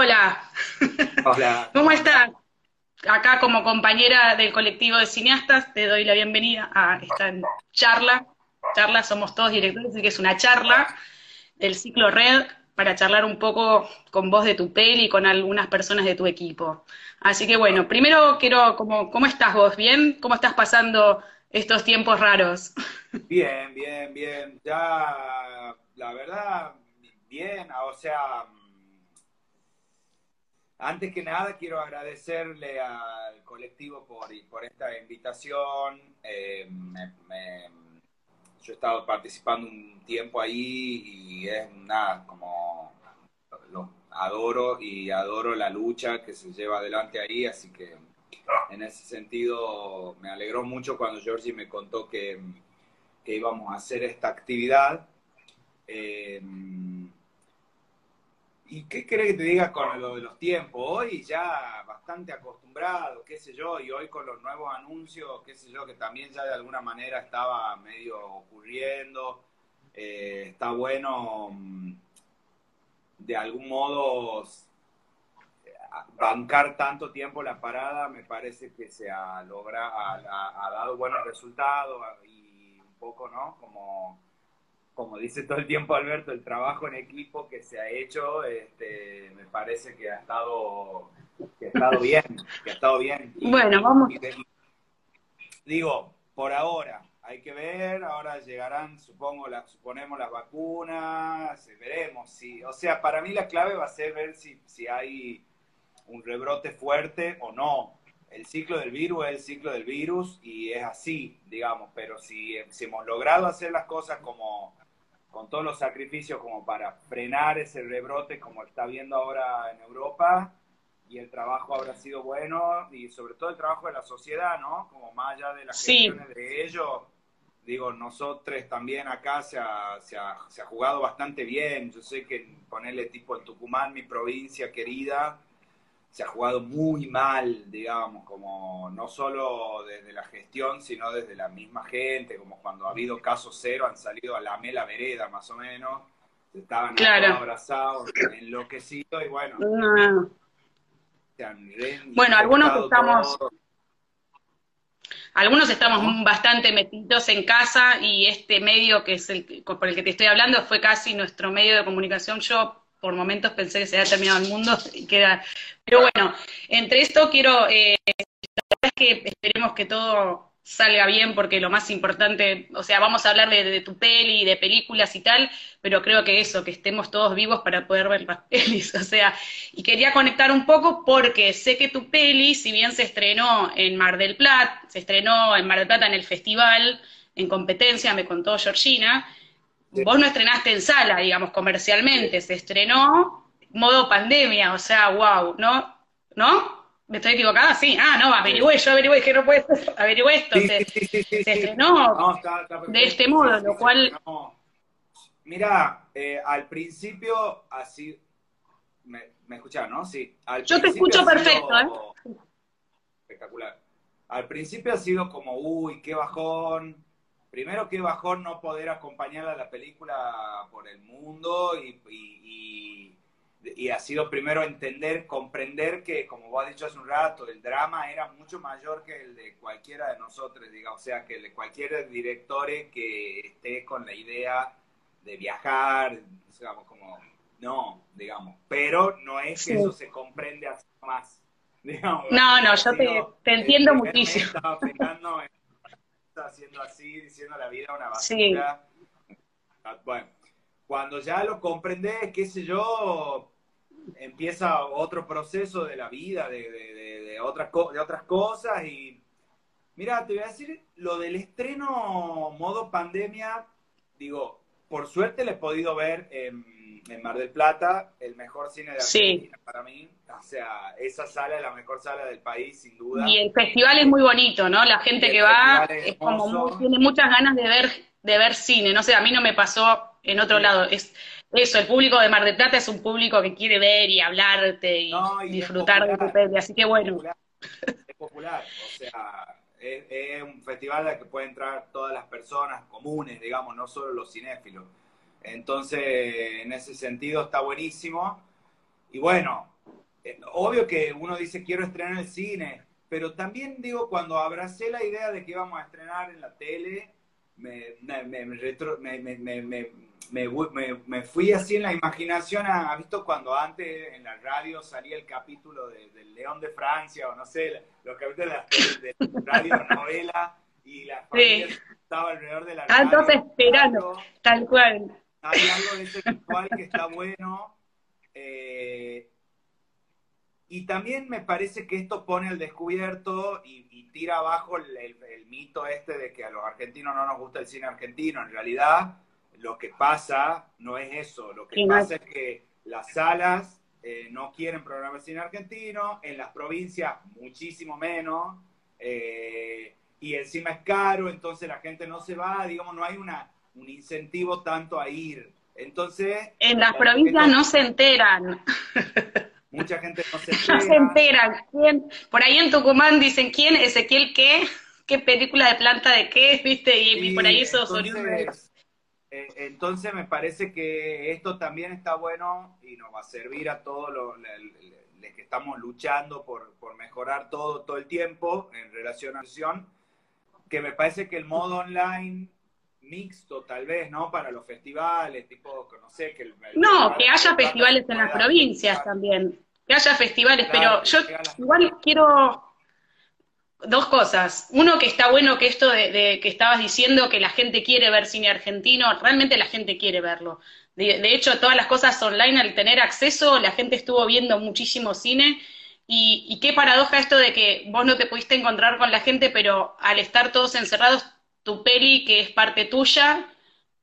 Hola. Hola. ¿Cómo estás? Acá como compañera del colectivo de cineastas te doy la bienvenida a esta charla. Charla, somos todos directores, así que es una charla del ciclo Red para charlar un poco con vos de tu peli y con algunas personas de tu equipo. Así que bueno, primero quiero, ¿cómo, cómo estás vos? ¿Bien? ¿Cómo estás pasando estos tiempos raros? Bien, bien, bien. Ya, la verdad, bien, o sea, antes que nada quiero agradecerle al colectivo por, por esta invitación. Eh, yo he estado participando un tiempo ahí y es nada, como lo adoro y adoro la lucha que se lleva adelante ahí, así que en ese sentido me alegró mucho cuando Georgie me contó que, que íbamos a hacer esta actividad. Eh, ¿Y qué crees que te diga con lo de los tiempos? Hoy ya bastante acostumbrado, qué sé yo, y hoy con los nuevos anuncios, qué sé yo, que también ya de alguna manera estaba medio ocurriendo. Eh, está bueno mm, de algún modo bancar tanto tiempo la parada, me parece que se ha logrado, ha dado buenos resultados y un poco, ¿no? Como como dice todo el tiempo Alberto, el trabajo en equipo que se ha hecho, este, me parece que ha estado, que ha estado bien, que ha estado bien. bueno, vamos. digo, por ahora, hay que ver, ahora llegarán, supongo, la, suponemos las vacunas, veremos. Si, o sea, para mí la clave va a ser ver si, si hay un rebrote fuerte o no. El ciclo del virus es el ciclo del virus y es así, digamos, pero si, si hemos logrado hacer las cosas como con todos los sacrificios como para frenar ese rebrote como está viendo ahora en Europa y el trabajo habrá sido bueno y sobre todo el trabajo de la sociedad, ¿no? Como más allá de las gestiones de ellos, digo, nosotros también acá se ha, se, ha, se ha jugado bastante bien, yo sé que ponerle tipo en Tucumán, mi provincia querida, se ha jugado muy mal, digamos, como no solo desde la gestión, sino desde la misma gente, como cuando ha habido casos cero, han salido a la mela vereda, más o menos, estaban abrazados, enloquecidos, y bueno. bueno, algunos estamos... Algunos estamos bastante metidos en casa y este medio que es el por el que te estoy hablando fue casi nuestro medio de comunicación. Yo por momentos pensé que se había terminado el mundo y queda. Pero bueno, entre esto quiero, eh, la verdad es que esperemos que todo salga bien porque lo más importante, o sea, vamos a hablar de, tu peli, de películas y tal, pero creo que eso, que estemos todos vivos para poder ver las pelis, o sea, y quería conectar un poco porque sé que tu peli, si bien se estrenó en Mar del Plata, se estrenó en Mar del Plata en el festival, en competencia, me contó Georgina, Vos no estrenaste en sala, digamos, comercialmente, se estrenó modo pandemia, o sea, wow, ¿no? ¿No? ¿Me estoy equivocada? Sí, ah, no, averigüé, yo averigüé que no puede ser, averigüé esto, se, estrenó de este modo, lo cual... Mira, eh, al principio así, me, me escucharon, ¿no? Sí. yo te escucho perfecto, ¿eh? Espectacular. Al principio ha sido como, uy, qué bajón, primero qué bajón no poder acompañar a la película por el mundo y, y, ha sido primero entender, comprender que, como vos has dicho hace un rato, el drama era mucho mayor que el de cualquiera de nosotros, digamos, o sea, que el de cualquier director que esté con la idea de viajar, digamos, como, no, digamos, pero no es que eso se comprende así más. Digamos, no, no, yo te, te entiendo muchísimo haciendo así, diciendo la vida una basura. Ah, bueno, cuando ya lo comprende qué sé yo, empieza otro proceso de la vida, de, de, otras, de otras cosas y... Mira, te voy a decir, lo del estreno modo pandemia, digo, por suerte le he podido ver en en Mar del Plata, el mejor cine de Argentina para mí. O sea, esa sala es la mejor sala del país, sin duda. Y el festival es muy bonito, ¿no? La gente que va es, como tiene muchas ganas de ver, de ver cine. No sé, a mí no me pasó en otro lado. Es eso, el público de Mar del Plata es un público que quiere ver y hablarte y, disfrutar de tu peli, así que bueno. Es popular, o sea, es, es un festival al que pueden entrar todas las personas comunes, digamos, no solo los cinéfilos. Entonces, en ese sentido está buenísimo. Y bueno, obvio que uno dice quiero estrenar el cine, pero también digo, cuando abracé la idea de que íbamos a estrenar en la tele, me, me, me, fui así en la imaginación, ¿ha visto cuando antes en la radio salía el capítulo de, del León de Francia o no sé, los capítulos de, la, de radio novela y la familia estaba alrededor de la radio. Entonces esperando, tal cual. Hay algo de ese cual que está bueno. Eh, y también me parece que esto pone al descubierto y, tira abajo el, mito este de que a los argentinos no nos gusta el cine argentino. En realidad, lo que pasa no es eso. Lo que pasa es que las salas eh, no quieren programar cine argentino, en las provincias muchísimo menos, eh, y encima es caro, entonces la gente no se va, digamos, no hay una, un incentivo tanto a ir. Entonces... En las provincias no se enteran. Mucha gente no se entera. No se enteran. Por ahí en Tucumán dicen, ¿quién? ¿Ezequiel qué? ¿Qué película de planta de qué? ¿Viste? Y, por ahí eso entonces, eh, entonces me parece que esto también está bueno y nos va a servir a todos los, que estamos luchando por, por, mejorar todo todo el tiempo en relación a acción, que me parece que el modo online mixto tal vez, ¿no? Para los festivales, tipo, no sé, que... no, que haya festivales en las provincias también, que haya festivales, pero yo igual quiero dos cosas. Uno, que está bueno que esto de, que estabas diciendo que la gente quiere ver cine argentino, realmente la gente quiere verlo. De, de, hecho, todas las cosas online, al tener acceso, la gente estuvo viendo muchísimo cine. Y, y qué paradoja esto de que vos no te pudiste encontrar con la gente, pero al estar todos encerrados tu peli, que es parte tuya,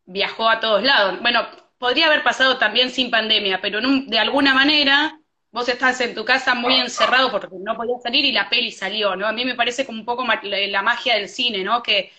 viajó a todos lados. Bueno, podría haber pasado también sin pandemia, pero de alguna manera vos estás en tu casa muy encerrado porque no podías salir y la peli salió, ¿no? A mí me parece como un poco la magia del cine, ¿no? Que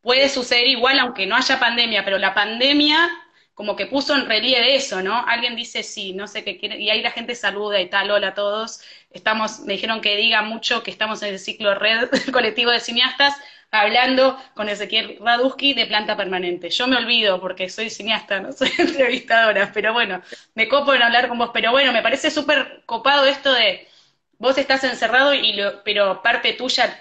puede suceder igual aunque no haya pandemia, pero la pandemia como que puso en relieve eso, ¿no? Alguien dice sí, no sé qué quiere, y ahí la gente saluda y tal, hola a todos. Estamos, me dijeron que diga mucho que estamos en el ciclo red colectivo de cineastas, hablando con Ezequiel Raduski de planta permanente. Yo me olvido porque soy cineasta, no soy entrevistadora, pero bueno, me copo en hablar con vos. Pero bueno, me parece súper copado esto de vos estás encerrado, y lo, pero parte tuya,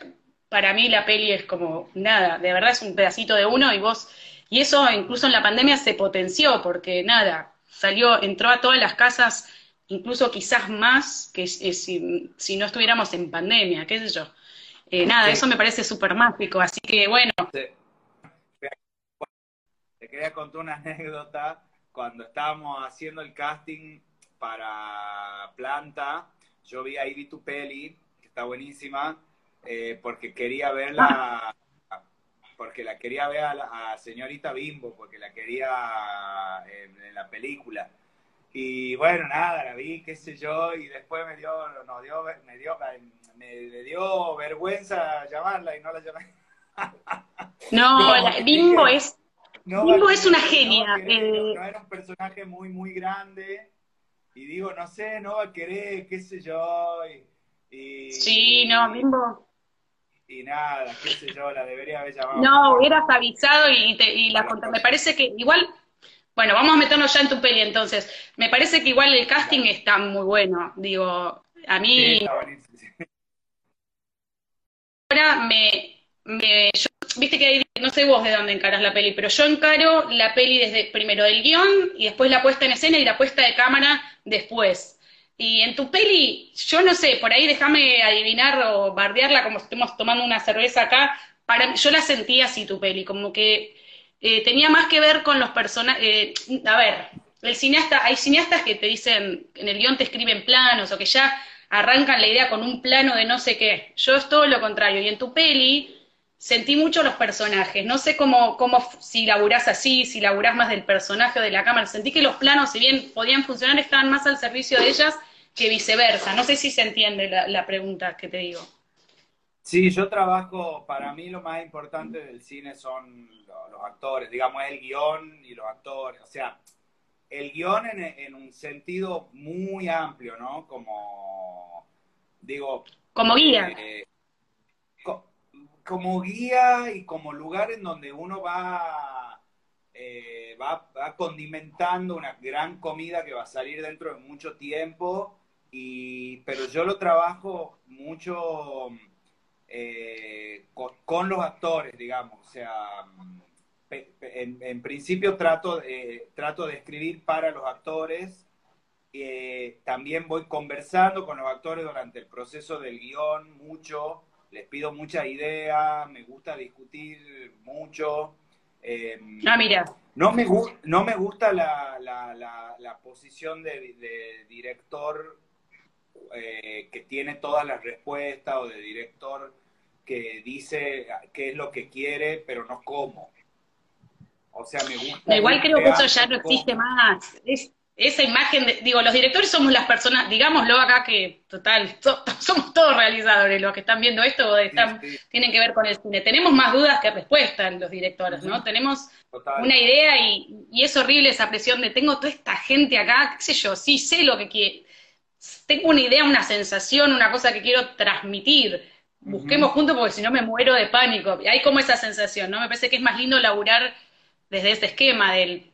para mí la peli es como nada, de verdad es un pedacito de uno y vos, y eso incluso en la pandemia se potenció porque nada, salió, entró a todas las casas, incluso quizás más que si, si no estuviéramos en pandemia, qué sé yo. Eh, nada, eso me parece súper mágico, así que bueno. Te quería contar una anécdota. Cuando estábamos haciendo el casting para Planta, yo vi a Ivy Tupeli, que está buenísima, eh, porque quería verla, porque la quería ver a la señorita Bimbo, porque la quería en, la película. Y bueno, nada, la vi, qué sé yo, y después me dio, nos dio, me dio, me, dio vergüenza llamarla y no la llamé. No, Bimbo es, Bimbo es una genia. Eh. No, era un personaje muy, muy grande y digo, no sé, no va a querer, qué sé yo. Y, sí, no, Bimbo. Y nada, qué sé yo, la debería haber llamado. No, hubieras avisado y, te, y la conté. Me parece que igual bueno, vamos a meternos ya en tu peli entonces. Me parece que igual el casting está muy bueno. Digo, a mí. Me. Viste que no sé vos de dónde encaras la peli, pero yo encaro la peli desde primero del guion y después la puesta en escena y la puesta de cámara después. Y en tu peli, yo no sé, por ahí déjame adivinar o bardearla como estemos tomando una cerveza acá. Yo la sentí así tu peli, como que eh, tenía más que ver con los personajes. Eh, a ver, el cineasta, hay cineastas que te dicen, en el guion te escriben planos o que ya arrancan la idea con un plano de no sé qué. Yo es todo lo contrario. Y en tu peli sentí mucho los personajes. No sé cómo, cómo si laburás así, si laburás más del personaje o de la cámara. Sentí que los planos, si bien podían funcionar, estaban más al servicio de ellas que viceversa. No sé si se entiende la, pregunta que te digo. Sí, yo trabajo, para mí lo más importante del cine son los, actores, digamos, el guion y los actores. O sea, el guion en, un sentido muy amplio, ¿no? Como, digo... Como guía. Eh, como guía y como lugar en donde uno va, eh, va, va condimentando una gran comida que va a salir dentro de mucho tiempo y, pero yo lo trabajo mucho eh, con, los actores, digamos. O sea, en, principio trato, trato de escribir para los actores. Eh, también voy conversando con los actores durante el proceso del guion mucho. Les pido mucha idea, me gusta discutir mucho. Em, ah, mira. No me, no me gusta la, la, posición de, director eh, que tiene todas las respuestas o de director que dice qué es lo que quiere, pero no cómo. O sea, me gusta. Igual creo que eso ya no existe más. Es, esa imagen, de, digo, los directores somos las personas, digámoslo acá que, total, somos todos realizadores, los que están viendo esto están, tienen que ver con el cine. Tenemos más dudas que respuestas los directores, ¿no? Tenemos una idea y, y, es horrible esa presión de tengo toda esta gente acá, qué sé yo, sí sé lo que quiero, tengo una idea, una sensación, una cosa que quiero transmitir. Busquemos juntos porque si no me muero de pánico. Hay como esa sensación, ¿no? Me parece que es más lindo laburar desde este esquema del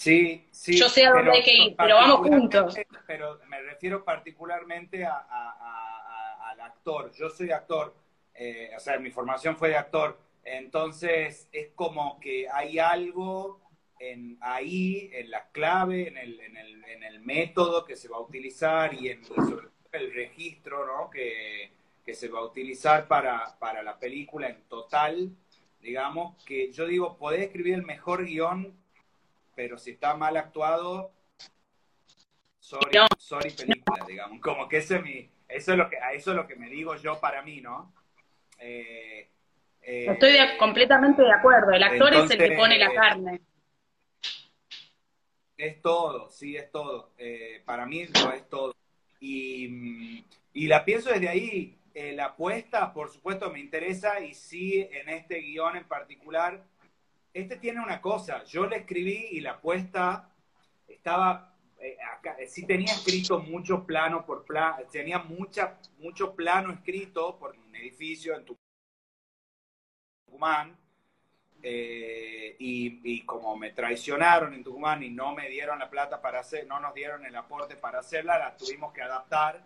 Sí, sí. Yo sé a dónde hay que ir, pero vamos juntos. Pero me refiero particularmente al actor. Yo soy actor, eh, o sea, mi formación fue de actor. Entonces, es como que hay algo en, ahí, en la clave, en el, en, el, en el método que se va a utilizar y, en, sobre todo el registro ¿no? que, que se va a utilizar para, para la película en total digamos, que yo digo, podés escribir el mejor guion pero si está mal actuado, sorry, sorry película, digamos. Como que ese es mi, eso es lo que, eso es lo que me digo yo para mí, ¿no? Eh, eh, Estoy completamente de acuerdo, el actor es el que pone la carne. Es todo, sí, es todo. Eh, para mí lo es todo. Y, y la pienso desde ahí. La apuesta, por supuesto, me interesa y sí, en este guion en particular, este tiene una cosa, yo le escribí y la apuesta estaba, eh, acá, eh, sí tenía escrito mucho plano por plano, tenía mucha, mucho plano escrito por un edificio en Tucumán, eh, y, como me traicionaron en Tucumán y no me dieron la plata para hacer, no nos dieron el aporte para hacerla, la tuvimos que adaptar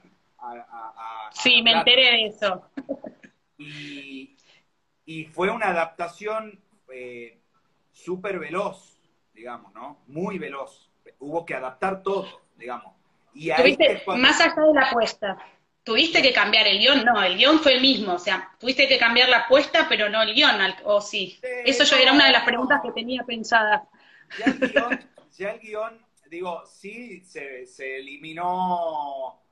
a... sí, me enteré de eso. Y, y fue una adaptación eh, súper veloz, digamos, ¿no? Muy veloz. Hubo que adaptar todo, digamos. Y ahí más allá de la apuesta, ¿tuviste que cambiar el guion? No, el guion fue el mismo, o sea, tuviste que cambiar la apuesta, pero no el guion, ¿o sí? Eso yo era una de las preguntas que tenía pensada. Ya el guion, ya el guion digo, sí, se, se, eliminó,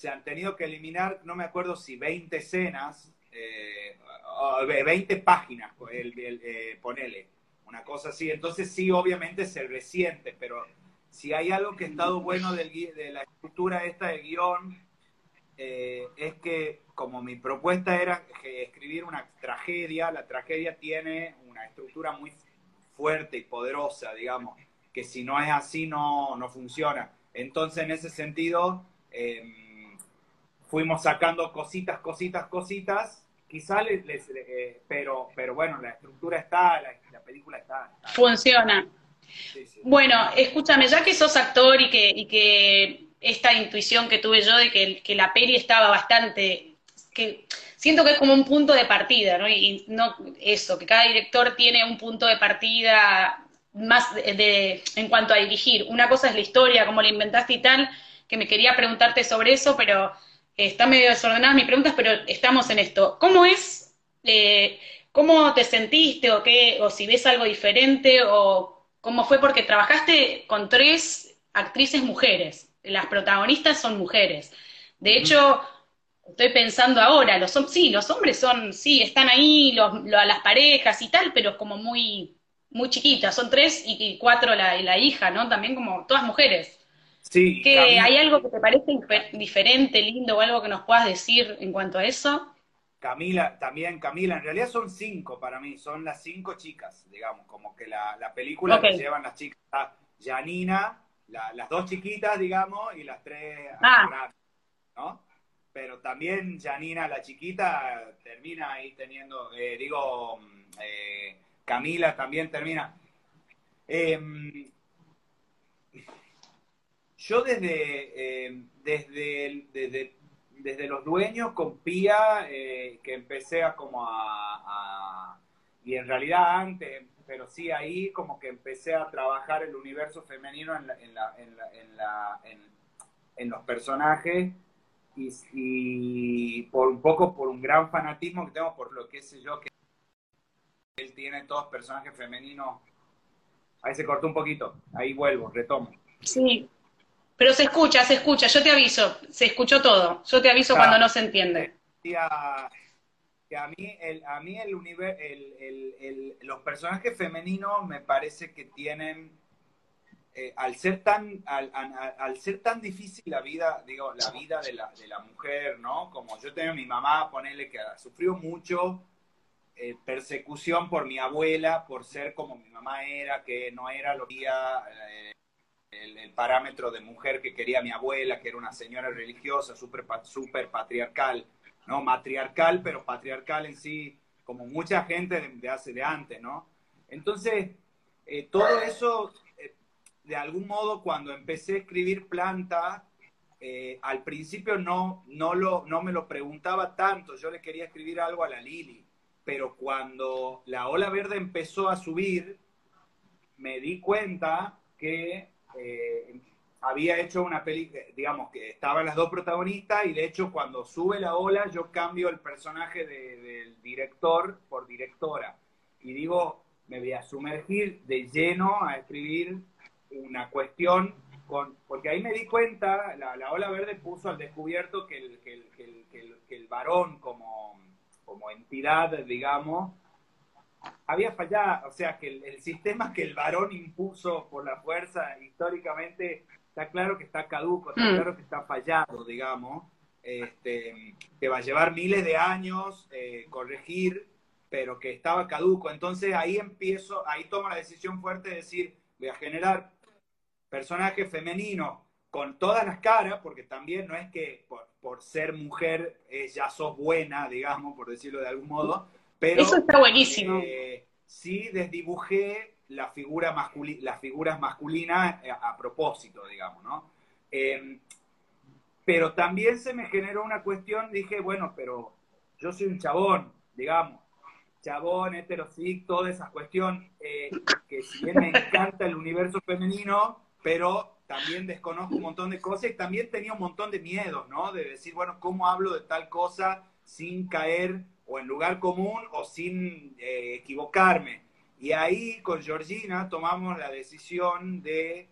se han tenido que eliminar, no me acuerdo si 20 escenas, eh, 20 páginas, el, eh, ponele una cosa así. Entonces sí, obviamente se resiente, pero si hay algo que ha estado bueno del, de la estructura esta de guion, eh, es que como mi propuesta era escribir una tragedia, la tragedia tiene una estructura muy fuerte y poderosa, digamos, que si no es así no, no funciona. Entonces, en ese sentido, em, fuimos sacando cositas, cositas, cositas, quizá les, eh, pero, pero bueno, la estructura está, la, película está. Funciona. Bueno, escúchame, ya que sos actor y que, y que esta intuición que tuve yo de que, que, la peli estaba bastante, que siento que es como un punto de partida, ¿no? Y no eso, que cada director tiene un punto de partida más de, en cuanto a dirigir. Una cosa es la historia, cómo la inventaste y tal, que me quería preguntarte sobre eso, pero está medio desordenadas mis preguntas, pero estamos en esto. ¿Cómo es eh, ¿Cómo te sentiste o qué, o si ves algo diferente o cómo fue? Porque trabajaste con tres actrices mujeres, las protagonistas son mujeres. De hecho, estoy pensando ahora, los sí, los hombres son, sí, están ahí, los, las parejas y tal, pero como muy, muy chiquitas, son tres y, cuatro la, la hija, ¿no? También como todas mujeres. Sí. Que ¿Hay algo que te parece diferente, lindo o algo que nos puedas decir en cuanto a eso? Camila, también Camila, en realidad son cinco para mí, son las cinco chicas, digamos, como que la, la película que llevan las chicas, Janina, las dos chiquitas, digamos, y las tres ah. ¿no? Pero también Janina, la chiquita, termina ahí teniendo, eh, digo, eh, Camila también termina. Em, yo desde, em, desde, desde desde los dueños con Pía, eh, que empecé a como a, y en realidad antes, pero sí ahí como que empecé a trabajar el universo femenino en, en, la, en, la, en, los personajes y, y, por un poco por un gran fanatismo que tengo por lo que sé yo que él tiene todos personajes femeninos. Ahí se cortó un poquito, ahí vuelvo, retomo. Sí, pero se escucha, se escucha, yo te aviso, se escuchó todo. Yo te aviso cuando no se entiende. Que a mí, el, a mí el, el, los personajes femeninos me parece que tienen, eh, al, ser tan, al, al, ser tan difícil la vida, digo, la vida de la, de la mujer, ¿no? Como yo tengo a mi mamá, ponerle que sufrió mucho eh, persecución por mi abuela, por ser como mi mamá era, que no era lo que eh, el, parámetro de mujer que quería mi abuela, que era una señora religiosa, súper super patriarcal, ¿no? Matriarcal, pero patriarcal en sí, como mucha gente de, hace de antes, ¿no? Entonces, eh, todo eso, eh, de algún modo, cuando empecé a escribir planta, eh, al principio no, no, lo, no me lo preguntaba tanto, yo le quería escribir algo a la Lili, pero cuando la ola verde empezó a subir, me di cuenta que eh, había hecho una película, digamos, que estaban las dos protagonistas y de hecho cuando sube la ola yo cambio el personaje del director por directora. Y digo, me voy a sumergir de lleno a escribir una cuestión con, porque ahí me di cuenta, la, ola verde puso al descubierto que el, que el, que el, varón como, como entidad, digamos, había fallado, o sea, que el, sistema que el varón impuso por la fuerza históricamente está claro que está caduco, está mm. claro que está fallado, digamos, este, que va a llevar miles de años eh, corregir, pero que estaba caduco. Entonces ahí empiezo, ahí tomo la decisión fuerte de decir, voy a generar personajes femeninos con todas las caras, porque también no es que por, ser mujer eh, ya sos buena, digamos, por decirlo de algún modo, eso está buenísimo. Eh, sí desdibujé la figura las figuras masculinas eh, a, propósito, digamos, ¿no? Em, pero también se me generó una cuestión, dije, bueno, pero yo soy un chabón, digamos, chabón, heterosexual, toda esa cuestión, eh, que si bien me encanta el universo femenino, pero también desconozco un montón de cosas y también tenía un montón de miedos, ¿no? De decir, bueno, ¿cómo hablo de tal cosa sin caer o en lugar común o sin eh, equivocarme. Y ahí con Georgina tomamos la decisión de,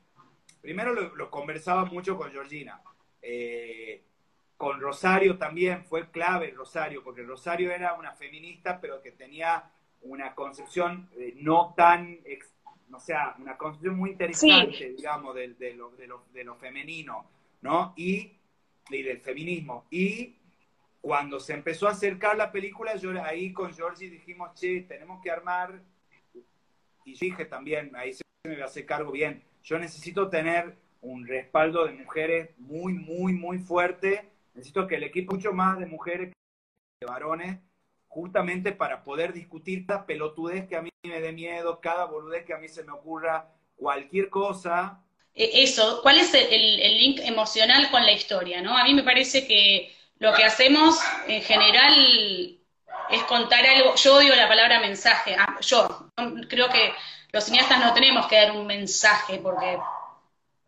primero lo, conversaba mucho con Georgina, eh, con Rosario también fue clave Rosario, porque Rosario era una feminista, pero que tenía una concepción eh, no tan, o sea, una concepción muy interesante, digamos, de, de, lo, de, lo, de, lo, femenino, ¿no? Y, y del feminismo. Y cuando se empezó a acercar la película, yo ahí con Georgie dijimos, che, tenemos que armar, y dije también, ahí se me hacer cargo bien, yo necesito tener un respaldo de mujeres muy, muy, muy fuerte, necesito que el equipo mucho más de mujeres que de varones, justamente para poder discutir cada pelotudez que a mí me dé miedo, cada boludez que a mí se me ocurra, cualquier cosa. E, eso, ¿cuál es el, el link emocional con la historia? ¿no? A mí me parece que lo que hacemos en general es contar algo. Yo odio la palabra mensaje. Ah, yo creo que los cineastas no tenemos que dar un mensaje porque,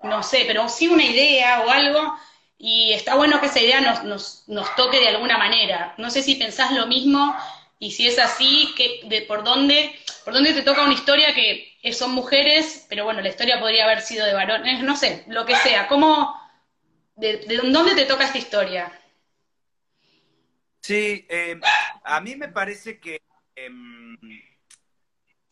no sé, pero sí una idea o algo. Y está bueno que esa idea nos, nos, nos toque de alguna manera. No sé si pensás lo mismo y si es así, que, de, por, dónde, por dónde te toca una historia que son mujeres, pero bueno, la historia podría haber sido de varones, no sé, lo que sea. ¿Cómo, de, de dónde te toca esta historia? Sí, eh, a mí me parece que em,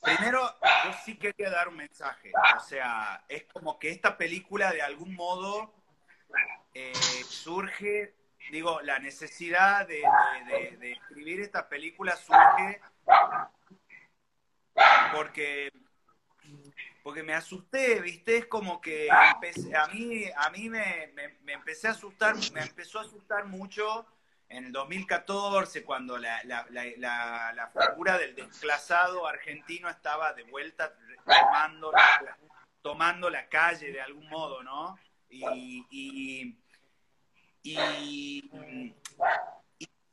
primero yo sí quería dar un mensaje. O sea, es como que esta película de algún modo eh, surge, digo, la necesidad de, escribir esta película surge porque porque me asusté, ¿viste? Es como que a mí, a mí me, me, empecé a asustar, me empezó a asustar mucho en el 2014, cuando la, la, la, figura del desplazado argentino estaba de vuelta tomando la, tomando la calle de algún modo, ¿no? Y, y,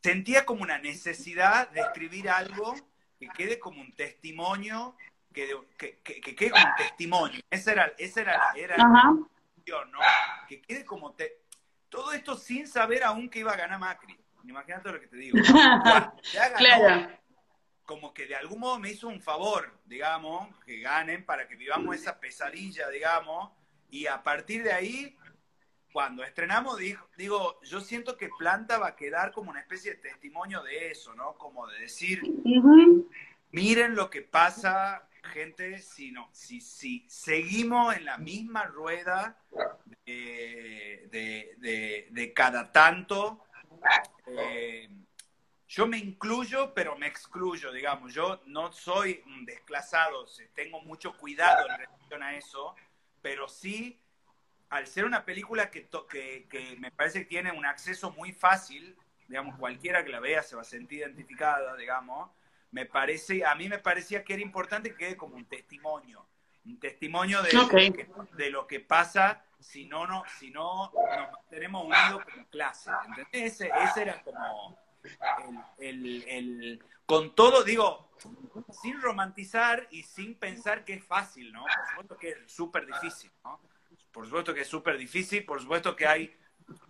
sentía como una necesidad de escribir algo que quede como un testimonio, que, que, que, quede como un testimonio. Esa era, esa era, era la cuestión, ¿no? Que quede como... Te... Todo esto sin saber aún que iba a ganar Macri. Imagínate lo que te digo. claro. Como que de algún modo me hizo un favor, digamos, que ganen para que vivamos esa pesadilla, digamos, y a partir de ahí cuando estrenamos, digo, yo siento que Planta va a quedar como una especie de testimonio de eso, ¿no? Como de decir, miren lo que pasa, gente, si, no, si, si seguimos en la misma rueda de, cada tanto, eh, yo me incluyo, pero me excluyo, digamos, yo no soy un desclasado, tengo mucho cuidado en relación a eso, pero sí al ser una película que, que, me parece que tiene un acceso muy fácil, digamos, cualquiera que la vea se va a sentir identificada, digamos, me parece, a mí me parecía que era importante que quede como un testimonio, un testimonio de, de lo que pasa si no, no, si no nos mantenemos unidos como clase, ¿entendés? Ese, era como el, el, con todo, digo, sin romantizar y sin pensar que es fácil, ¿no? Por supuesto que es súper difícil, ¿no? Por supuesto que es súper difícil, por supuesto que hay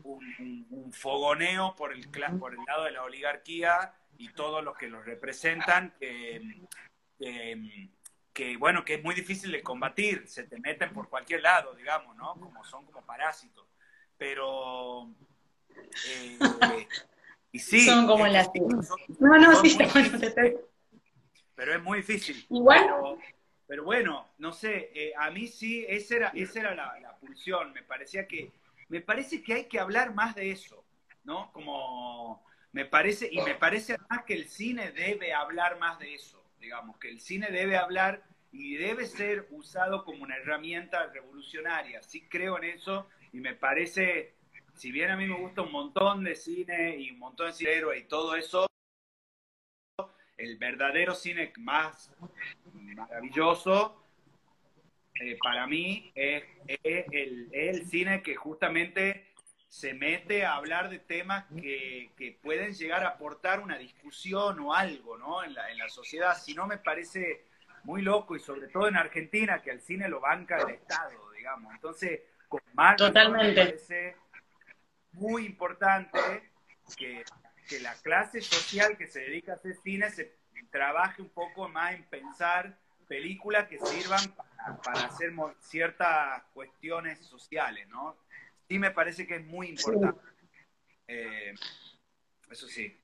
un, fogoneo por el, por el lado de la oligarquía y todos los que los representan, que, bueno, que es muy difícil de combatir, se te meten por cualquier lado, digamos, ¿no? Como son como parásitos. Pero... Eh, y sí, son como las... no, no, sí, Pero es muy difícil. Igual... Pero bueno, no sé, eh, a mí sí, esa era, esa era la, pulsión. Me parecía que, me parece que hay que hablar más de eso, ¿no? Como, me parece, y me parece además que el cine debe hablar más de eso, digamos, que el cine debe hablar y debe ser usado como una herramienta revolucionaria. Sí creo en eso y me parece, si bien a mí me gusta un montón de cine y un montón de cine y todo eso, el verdadero cine más maravilloso eh, para mí es, el, cine que justamente se mete a hablar de temas que, pueden llegar a aportar una discusión o algo ¿no? en, la, en la sociedad. Si no, me parece muy loco y sobre todo en Argentina que al cine lo banca el Estado, digamos. Entonces, con Marx me parece muy importante que que la clase social que se dedica a hacer cine se trabaje un poco más en pensar películas que sirvan para, hacer ciertas cuestiones sociales, ¿no? Sí me parece que es muy importante. Eh, eso sí.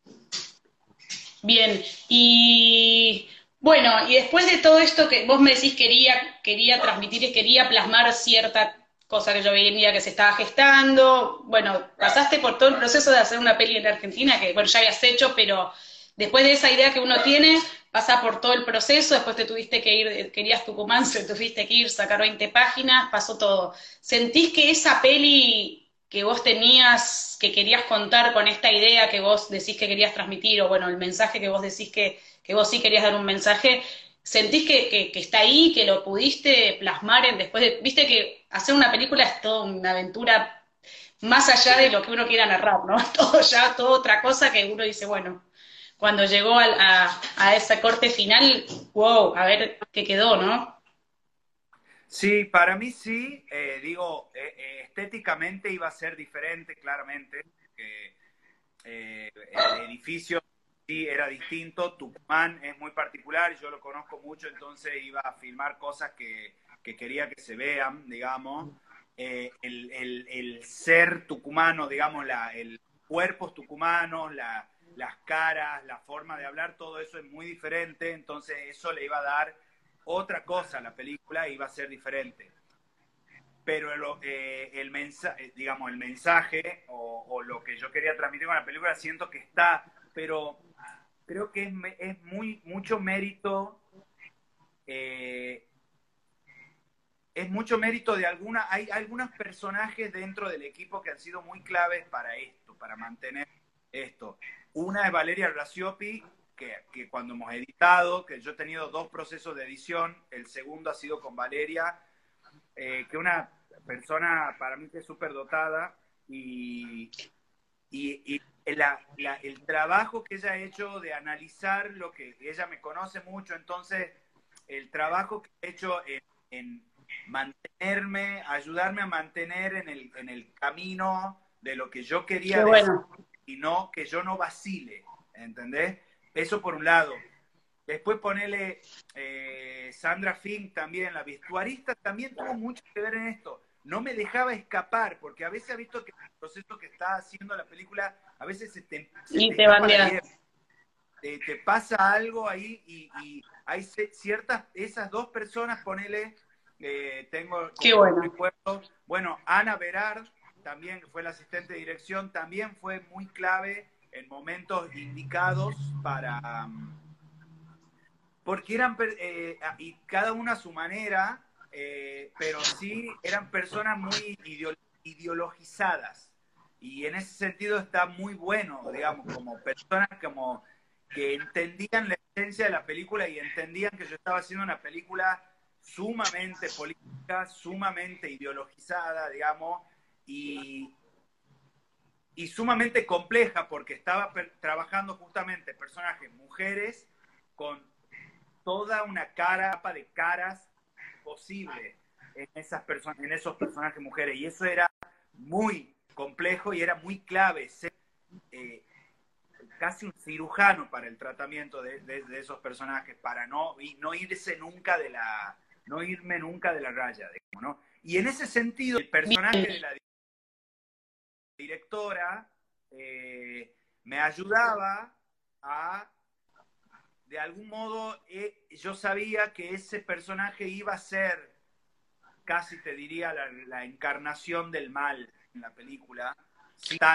Bien, y bueno, y después de todo esto que vos me decís quería, quería transmitir y quería plasmar cierta cosa que yo veía que se estaba gestando. Bueno, pasaste por todo el proceso de hacer una peli en Argentina, que bueno, ya habías hecho, pero después de esa idea que uno tiene, pasa por todo el proceso, después te tuviste que ir, querías Tucumán, te tuviste que ir, sacar 20 páginas, pasó todo. ¿Sentís que esa peli que vos tenías, que querías contar con esta idea que vos decís que querías transmitir, o bueno, el mensaje que vos decís que, que vos sí querías dar un mensaje, ¿Sentís que, está ahí, que lo pudiste plasmar en después de, viste que hacer una película es toda una aventura más allá de lo que uno quiera narrar, ¿no? Todo ya, toda otra cosa que uno dice, bueno, cuando llegó a, a, ese corte final, wow, a ver qué quedó, ¿no? Sí, para mí sí, eh, digo, eh, eh, estéticamente iba a ser diferente, claramente, que el edificio era distinto. Tucumán es muy particular, yo lo conozco mucho, entonces iba a filmar cosas que, quería que se vean, digamos. Eh, el, ser tucumano, digamos, la, el cuerpos tucumanos, la, las caras, la forma de hablar, todo eso es muy diferente, entonces eso le iba a dar otra cosa a la película, iba a ser diferente. Pero eh, el mensaje, eh, digamos, el mensaje o, lo que yo quería transmitir con la película siento que está, pero creo que es, es muy, mucho mérito, eh, es mucho mérito de alguna, hay algunos personajes dentro del equipo que han sido muy claves para esto, para mantener esto. Una es Valeria Raciopi, que, que, cuando hemos editado, que yo he tenido dos procesos de edición, el segundo ha sido con Valeria, eh, que una persona para mí que es súper dotada y, y, el trabajo que ella ha hecho de analizar lo que ella me conoce mucho, entonces el trabajo que ha hecho en, mantenerme, ayudarme a mantener en el, en el camino de lo que yo quería y no que yo no vacile, ¿entendés? Eso por un lado. Después ponele eh, Sandra Fink también, la vestuarista también tuvo mucho que ver en esto. No me dejaba escapar, porque a veces ha visto que el proceso que está haciendo la película, a veces se te, te, pasa algo ahí y, hay ciertas, esas dos personas, ponele, eh, tengo Qué bueno. bueno, Ana Berard, también fue la asistente de dirección, también fue muy clave en momentos indicados para... Porque eran, eh, y cada una a su manera, eh, pero sí eran personas muy ideologizadas. Y en ese sentido está muy bueno, digamos, como personas como que entendían la esencia de la película y entendían que yo estaba haciendo una película sumamente política, sumamente ideologizada, digamos, y, y sumamente compleja porque estaba trabajando justamente personajes mujeres con toda una capa de caras posible en esas personas, en esos personajes mujeres y eso era muy complejo y era muy clave ser eh, casi un cirujano para el tratamiento de, esos personajes para no no irse nunca de la no irme nunca de la raya digamos, ¿no? y en ese sentido el personaje de la directora eh, me ayudaba a, de algún modo, eh, yo sabía que ese personaje iba a ser, casi te diría, la, encarnación del mal en la película.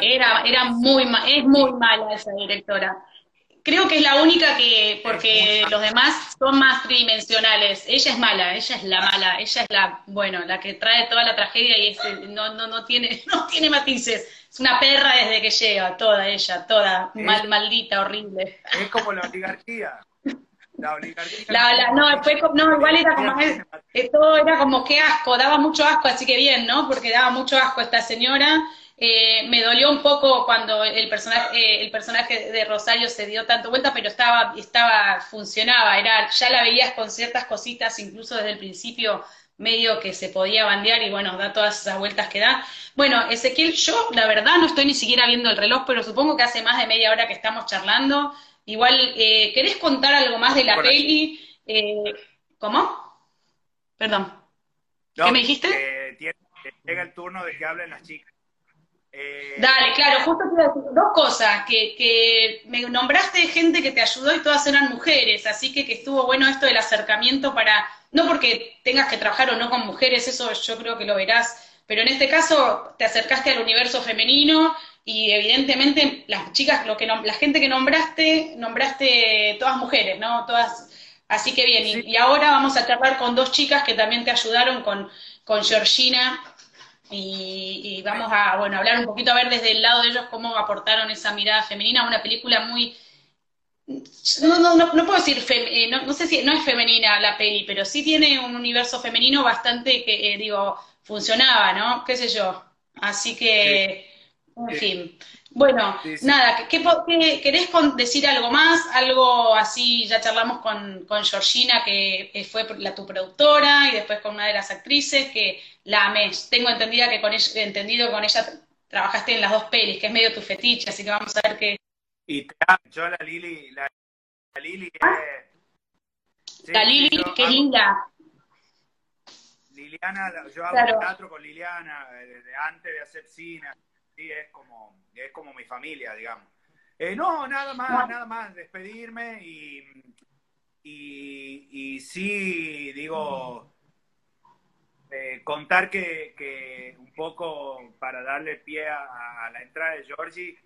Era, era muy, es muy mala esa directora. Creo que es la única que, porque los demás son más tridimensionales. Ella es mala, ella es la mala, ella es la, bueno, la que trae toda la tragedia y no, no, no, tiene, no tiene matices. Es una perra desde que llega, toda ella, toda mal, maldita, horrible. Es como la oligarquía. La oligarquía. no, fue, no, igual era como, todo era como que asco, daba mucho asco, así que bien, ¿no? Porque daba mucho asco esta señora eh, me dolió un poco cuando el personaje, eh, el personaje de Rosario se dio tanto vuelta, pero estaba, estaba, funcionaba, era, ya la veías con ciertas cositas, incluso desde el principio medio que se podía bandear y bueno, da todas esas vueltas que da. Bueno, Ezequiel, yo la verdad no estoy ni siquiera viendo el reloj, pero supongo que hace más de media hora que estamos charlando. Igual, eh, ¿querés contar algo más de la peli? ¿Cómo? Perdón. ¿Qué me dijiste? llega el turno de que hablen las chicas. Eh, Dale, claro, justo te decir dos cosas, que, que, me nombraste gente que te ayudó y todas eran mujeres, así que que estuvo bueno esto del acercamiento para, no porque tengas que trabajar o no con mujeres, eso yo creo que lo verás, pero en este caso te acercaste al universo femenino y evidentemente las chicas, lo que la gente que nombraste, nombraste todas mujeres, ¿no? Todas, así que bien, y, y, ahora vamos a charlar con dos chicas que también te ayudaron con, con Georgina y, vamos a bueno hablar un poquito a ver desde el lado de ellos cómo aportaron esa mirada femenina a una película muy no, no, no, puedo decir eh, no, sé si no es femenina la peli pero sí tiene un universo femenino bastante que eh, digo funcionaba no qué sé yo así que en fin bueno, nada, ¿qué, querés decir algo más? Algo así, ya charlamos con, con Georgina, que fue la, tu productora, y después con una de las actrices, que la amé. Tengo entendida que con ella, entendido con ella trabajaste en las dos pelis, que es medio tu fetiche, así que vamos a ver qué. Y yo la Lili, la, Lili ¿Ah? la Lili, qué linda. Liliana, yo hago teatro con Liliana desde antes de hacer cine sí, es como, es como mi familia, digamos. Eh, no, nada más, nada más, despedirme y, y, sí, digo, eh, contar que, un poco para darle pie a, la entrada de Georgie,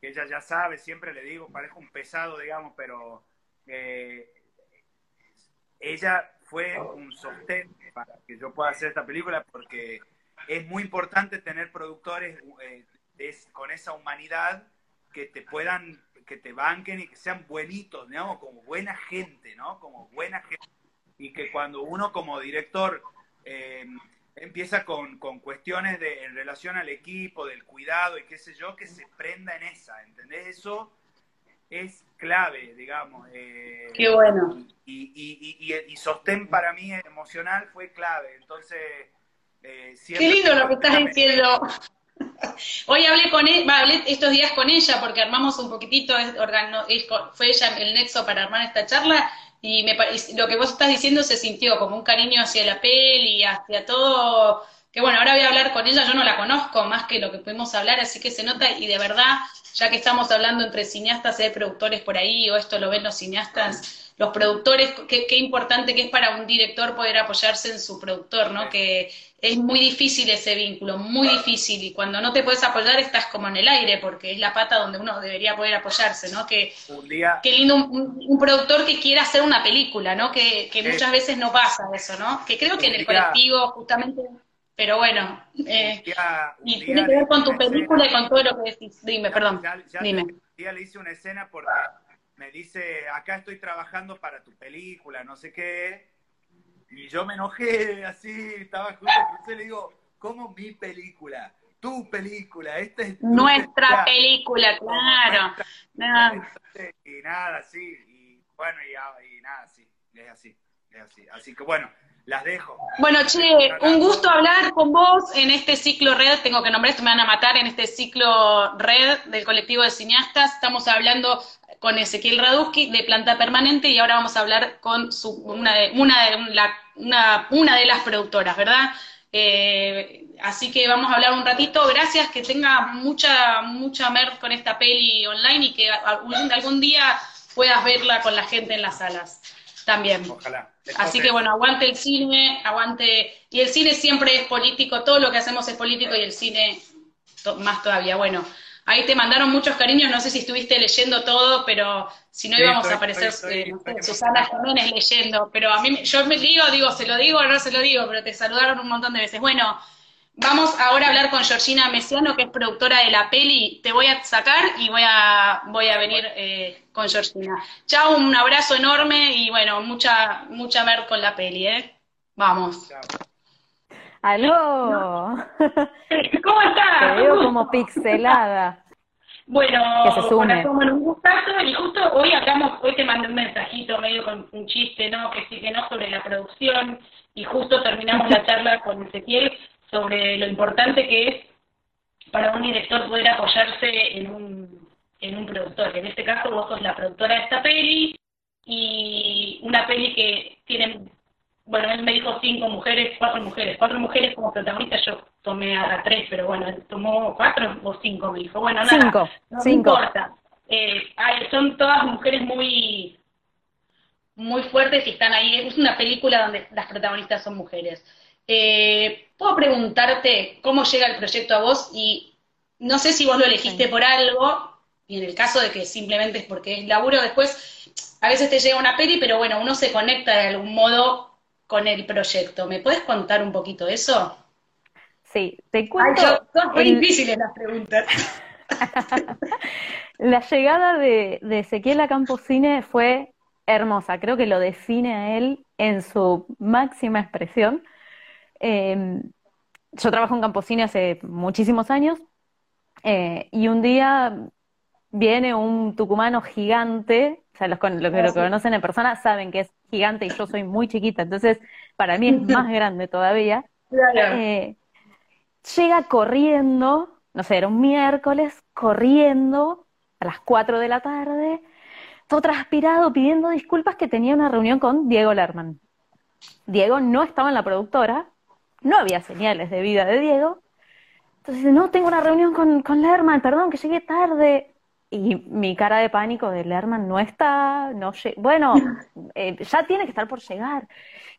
que ella ya sabe, siempre le digo, parezco un pesado, digamos, pero eh, ella fue un sostén para que yo pueda hacer esta película porque es muy importante tener productores eh, con esa humanidad que te puedan, que te banquen y que sean buenitos, digamos, como buena gente, ¿no? Como buena gente. Y que cuando uno como director eh, empieza con, con cuestiones de, en relación al equipo, del cuidado y qué sé yo, que se prenda en esa, ¿entendés? Eso es clave, digamos. Eh, qué bueno. Y, y, y, y, sostén para mí emocional fue clave, entonces... Eh, Qué lindo lo que estás diciendo. Hoy hablé con ella, hablé estos días con ella porque armamos un poquitito, fue ella el nexo para armar esta charla y me, lo que vos estás diciendo se sintió como un cariño hacia la peli, hacia todo, que bueno, ahora voy a hablar con ella, yo no la conozco más que lo que pudimos hablar, así que se nota y de verdad, ya que estamos hablando entre cineastas, hay productores por ahí, o esto lo ven los cineastas, los productores, qué, qué importante que es para un director poder apoyarse en su productor, ¿no? Que es muy difícil ese vínculo, muy difícil, y cuando no te puedes apoyar estás como en el aire, porque es la pata donde uno debería poder apoyarse, ¿no? Que, qué lindo un, productor que quiera hacer una película, ¿no? Que, que muchas veces no pasa eso, ¿no? Que creo que en el colectivo justamente, pero bueno, eh, y tiene que ver con tu película y con todo lo que decís. Dime, perdón, dime. día le hice una escena porque me dice, acá estoy trabajando para tu película, no sé qué, y yo me enojé así, estaba justo, le digo, ¿cómo mi película? Tu película, esta es Nuestra película, claro. Y nada, sí, y bueno, y, nada, sí, es así, es así. Así que bueno, las dejo. Bueno, che, un gusto hablar con vos en este ciclo red, tengo que nombrar, esto me van a matar, en este ciclo red del colectivo de cineastas. Estamos hablando con Ezequiel Raduski de Planta Permanente y ahora vamos a hablar con su, una, de, una, de, una, una de las productoras, ¿verdad? Eh, así que vamos a hablar un ratito. Gracias, que tenga mucha, mucha mer con esta peli online y que algún, algún día puedas verla con la gente en las salas también. Ojalá. Así que bueno, aguante el cine, aguante. Y el cine siempre es político, todo lo que hacemos es político y el cine más todavía. Bueno, ahí te mandaron muchos cariños, no sé si estuviste leyendo todo, pero si no íbamos a aparecer eh, Susana Jiménez leyendo. Pero a mí, yo me digo, digo, se lo digo o no se lo digo, pero te saludaron un montón de veces. Bueno, Vamos ahora a hablar con Georgina Mesiano, que es productora de la peli. Te voy a sacar y voy a, voy a venir eh, con Georgina. Chao, un abrazo enorme y bueno, mucha, mucha mer con la peli, ¿eh? Vamos. ¡Aló! ¿Cómo estás? Te veo como pixelada. Bueno, que se sume. un gustazo y justo hoy hablamos, hoy te mandé un mensajito medio con un chiste, ¿no? Que sí que no sobre la producción y justo terminamos la charla con Ezequiel sobre lo importante que es para un director poder apoyarse en un, en un productor. En este caso vos sos la productora de esta peli y una peli que tiene, bueno, él me dijo cinco mujeres, cuatro mujeres, cuatro mujeres como protagonistas, yo tomé a, tres, pero bueno, él tomó cuatro o cinco, me dijo, bueno, nada, cinco, no, cinco. importa. Eh, son todas mujeres muy muy fuertes y están ahí. Es una película donde las protagonistas son mujeres. Eh, Puedo preguntarte cómo llega el proyecto a vos y no sé si vos lo elegiste por algo, y en el caso de que simplemente es porque es laburo, después a veces te llega una peli, pero bueno, uno se conecta de algún modo con el proyecto. ¿Me puedes contar un poquito eso? Sí, te cuento. son muy difíciles las preguntas. la llegada de, de Ezequiel a Camposcine fue hermosa, creo que lo define a él en su máxima expresión. Em, yo trabajo en Camposini hace muchísimos años eh, y un día viene un tucumano gigante, o sea, los, que lo conocen en persona saben que es gigante y yo soy muy chiquita, entonces para mí es más grande todavía. Eh, llega corriendo, no sé, era un miércoles, corriendo a las 4 de la tarde, todo transpirado, pidiendo disculpas que tenía una reunión con Diego Lerman. Diego no estaba en la productora, no había señales de vida de Diego. Entonces dice, no, tengo una reunión con, con Lerman, perdón, que llegué tarde. Y mi cara de pánico de Lerman no está, no bueno, eh, ya tiene que estar por llegar.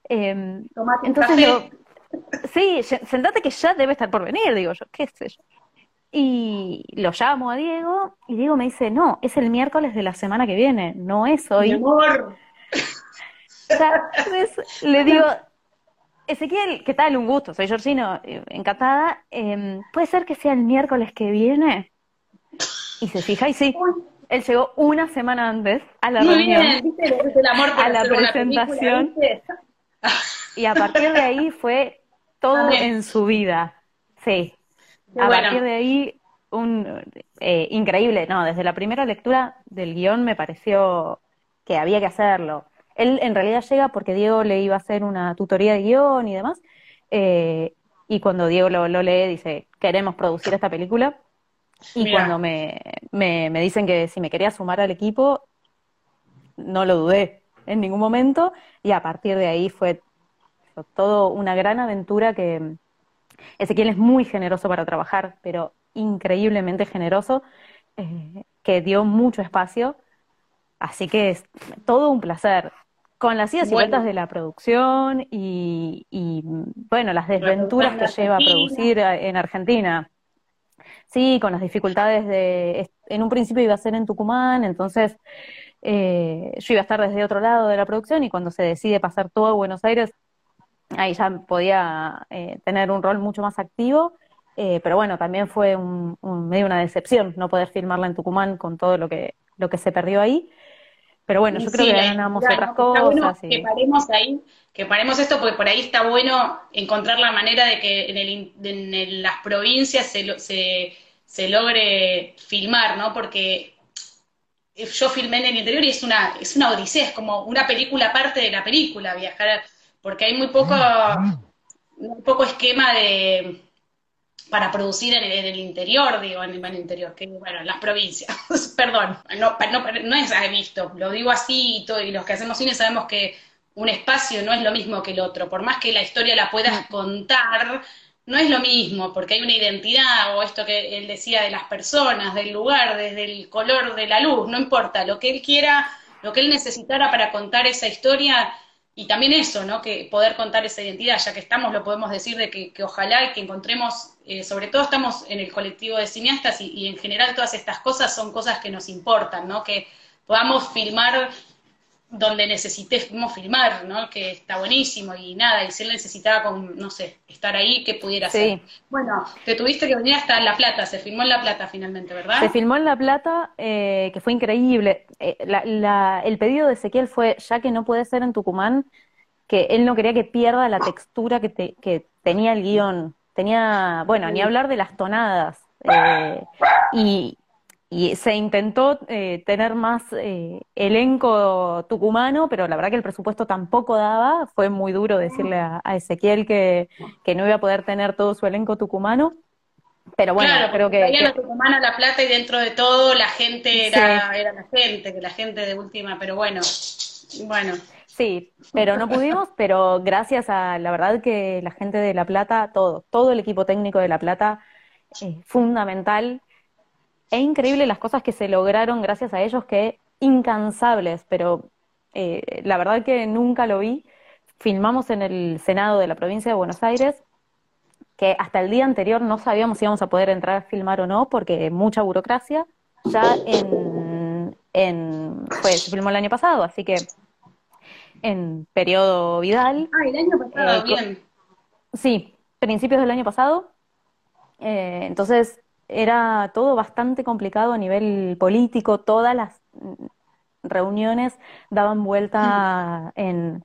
Eh, entonces yo, sí, sentate que ya debe estar por venir, digo yo, qué sé yo. Y lo llamo a Diego y Diego me dice, no, es el miércoles de la semana que viene, no es hoy. Mi amor. le digo, Ezequiel, ¿qué tal? Un gusto, soy Georgino, eh, encantada. Em, ¿Puede ser que sea el miércoles que viene? Y se fija, y sí, él llegó una semana antes a la reunión, a la presentación. Y a partir de ahí fue todo en su vida. Sí. a partir de ahí, un eh, increíble. No, desde la primera lectura del guion me pareció que había que hacerlo. Él en realidad llega porque Diego le iba a hacer una tutoría de guion y demás. Eh, y cuando Diego lo, lee, dice, queremos producir esta película. Y cuando me, me, me, dicen que si me quería sumar al equipo, no lo dudé en ningún momento. Y a partir de ahí fue todo una gran aventura que Ezequiel es muy generoso para trabajar, pero increíblemente generoso, eh, que dio mucho espacio. Así que es todo un placer. Con las idas y vueltas de la producción y, bueno, las desventuras que lleva a producir en Argentina. Sí, con las dificultades de... En un principio iba a ser en Tucumán, entonces eh, yo iba a estar desde otro lado de la producción y cuando se decide pasar todo a Buenos Aires, ahí ya podía eh, tener un rol mucho más activo. Eh, pero bueno, también fue un, medio una decepción no poder filmarla en Tucumán con todo lo que, lo que se perdió ahí. Pero bueno, yo creo que ganamos otras cosas. Que paremos ahí, que paremos esto, porque por ahí está bueno encontrar la manera de que en, el, en las provincias se, se, se logre filmar, ¿no? Porque yo filmé en el interior y es una, es una odisea, es como una película aparte de la película, viajar, porque hay muy poco, muy poco esquema de para producir en, el interior, digo, en, el interior, que bueno, en las provincias, perdón, no, no, es visto, lo digo así y, todo, y los que hacemos cine sabemos que un espacio no es lo mismo que el otro, por más que la historia la puedas contar, no es lo mismo, porque hay una identidad, o esto que él decía de las personas, del lugar, desde el color de la luz, no importa, lo que él quiera, lo que él necesitara para contar esa historia, y también eso, ¿no? Que poder contar esa identidad, ya que estamos, lo podemos decir de que, que ojalá que encontremos, eh, sobre todo estamos en el colectivo de cineastas y, y, en general todas estas cosas son cosas que nos importan, ¿no? Que podamos filmar donde necesitemos filmar, ¿no? Que está buenísimo y nada, y si él necesitaba, con, no sé, estar ahí, ¿qué pudiera hacer? Bueno, te tuviste que venir hasta La Plata, se filmó en La Plata finalmente, ¿verdad? Se filmó en La Plata, eh, que fue increíble. Eh, el pedido de Ezequiel fue, ya que no puede ser en Tucumán, que él no quería que pierda la textura que, que tenía el guion. Tenía, bueno, ni hablar de las tonadas. Eh, y, y se intentó eh, tener más eh, elenco tucumano, pero la verdad que el presupuesto tampoco daba. Fue muy duro decirle a, Ezequiel que, no iba a poder tener todo su elenco tucumano. Pero bueno, creo que. tucumana La Plata y dentro de todo la gente era, era la gente, que la gente de última, pero bueno, bueno. Sí, pero no pudimos, pero gracias a la verdad que la gente de La Plata, todo, todo el equipo técnico de La Plata, eh, fundamental, es increíble las cosas que se lograron gracias a ellos, que incansables, pero eh, la verdad que nunca lo vi. Filmamos en el Senado de la provincia de Buenos Aires, que hasta el día anterior no sabíamos si íbamos a poder entrar a filmar o no, porque mucha burocracia. Ya en, en pues, se filmó el año pasado, así que en periodo Vidal. Ah, el año pasado, eh, bien. Sí, principios del año pasado. Eh, entonces, era todo bastante complicado a nivel político, todas las reuniones daban vuelta en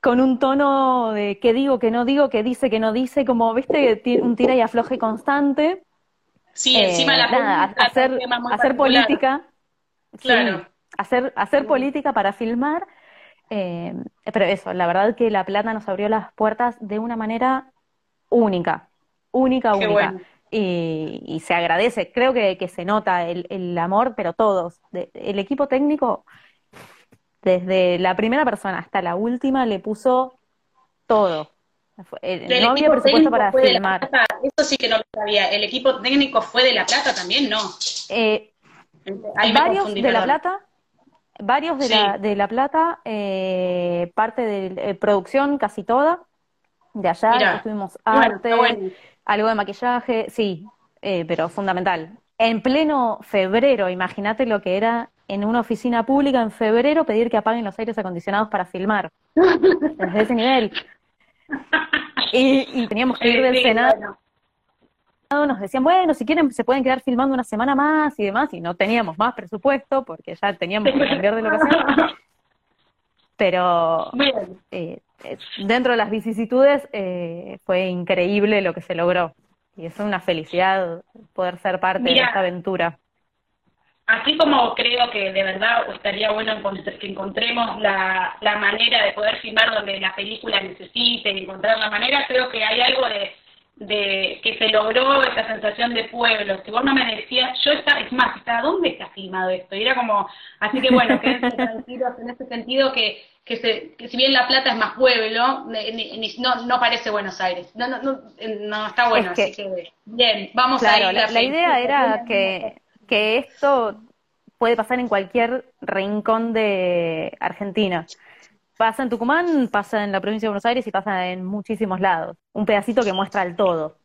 con un tono de qué digo, qué no digo, qué dice, qué no dice, como viste, un tira y afloje constante. Sí, encima la nada, hacer, hacer política, claro. hacer, hacer política para filmar, eh, pero eso, la verdad que La Plata nos abrió las puertas de una manera única, única, única y, se agradece. Creo que, que se nota el, el, amor, pero todos. el equipo técnico, desde la primera persona hasta la última, le puso todo. Eh, no había presupuesto para filmar. Eso sí que no lo sabía. ¿El equipo técnico fue de La Plata también? No. Eh, varios de La Plata. Varios de, la, de La Plata, eh, parte de producción casi toda, de allá, estuvimos arte, algo de maquillaje, sí, eh, pero fundamental. En pleno febrero, imagínate lo que era en una oficina pública en febrero pedir que apaguen los aires acondicionados para filmar. Desde ese nivel. Y, teníamos que ir del Senado. Nos decían, bueno, si quieren se pueden quedar filmando una semana más y demás, y no teníamos más presupuesto porque ya teníamos que cambiar de locación. Pero eh, eh, dentro de las vicisitudes eh, fue increíble lo que se logró. Y es una felicidad poder ser parte de esta aventura. Así como creo que de verdad estaría bueno que encontremos la, la manera de poder filmar donde la película necesite, encontrar la manera, creo que hay algo de de que se logró esa sensación de pueblo. Si vos no me decías, yo estaba, es más, estaba, ¿dónde está filmado esto? Y era como, así que bueno, que en ese sentido que, que, se, que si bien La Plata es más pueblo, no, no parece Buenos Aires. No, no, no, no está bueno, así que bien, vamos a ir. La, la idea era que, que esto puede pasar en cualquier rincón de Argentina. Pasa en Tucumán, pasa en la provincia de Buenos Aires y pasa en muchísimos lados. Un pedacito que muestra el todo.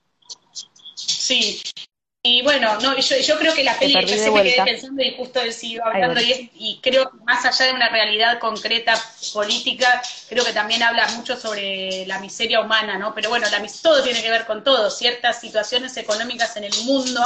Sí. Y bueno, no, yo, yo creo que la peli, yo se me quedé pensando y justo siguió hablando y, y, creo que más allá de una realidad concreta política, creo que también habla mucho sobre la miseria humana, ¿no? Pero bueno, la, todo tiene que ver con todo, ciertas situaciones económicas en el mundo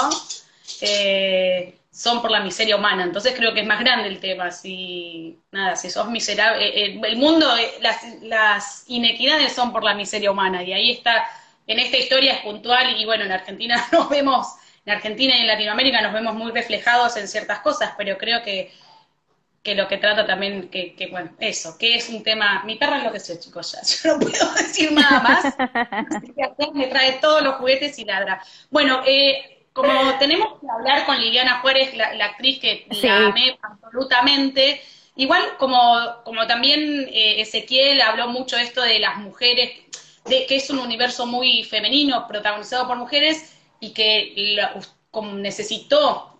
eh, son por la miseria humana. Entonces creo que es más grande el tema. Si, nada, si sos miserable, eh, eh, el mundo, eh, las, inequidades son por la miseria humana. Y ahí está, en esta historia es puntual y bueno, en Argentina nos vemos, en Argentina y en Latinoamérica nos vemos muy reflejados en ciertas cosas, pero creo que, que lo que trata también, que bueno, eso, que es un tema, mi perra es lo que soy, chicos, ya, yo no puedo decir nada más, así que me trae todos los juguetes y ladra. Bueno, eh, como tenemos que hablar con Liliana Juárez, la, actriz que la amé absolutamente, igual como, como también eh, Ezequiel habló mucho esto de las mujeres, de que es un universo muy femenino, protagonizado por mujeres, y que como necesitó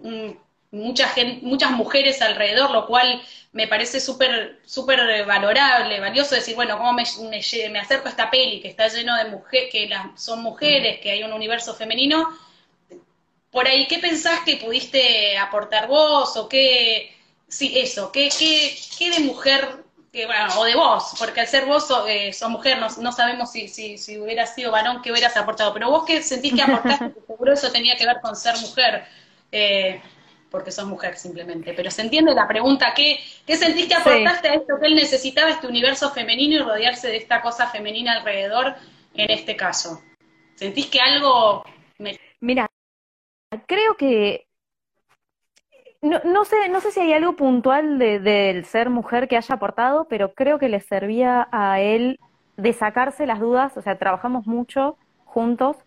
mucha gente, muchas mujeres alrededor, lo cual me parece súper súper valorable, valioso decir, bueno, cómo me, me, acerco a esta peli que está lleno de mujeres, que son mujeres, que hay un universo femenino, por ahí, ¿qué pensás que pudiste aportar vos o qué, sí, eso, qué, qué, qué de mujer, que, bueno, o de vos, porque al ser vos sos, eh, mujer, no, no sabemos si, si, si hubieras sido varón, qué hubieras aportado, pero vos qué sentís que aportaste, seguro eso tenía que ver con ser mujer, eh, porque sos mujer simplemente, pero se entiende la pregunta, ¿qué, qué sentís que aportaste a esto que él necesitaba, este universo femenino y rodearse de esta cosa femenina alrededor en este caso? ¿Sentís que algo... Mira, Creo que no, no, sé, no sé si hay algo puntual del de, ser mujer que haya aportado, pero creo que le servía a él de sacarse las dudas, o sea, trabajamos mucho juntos,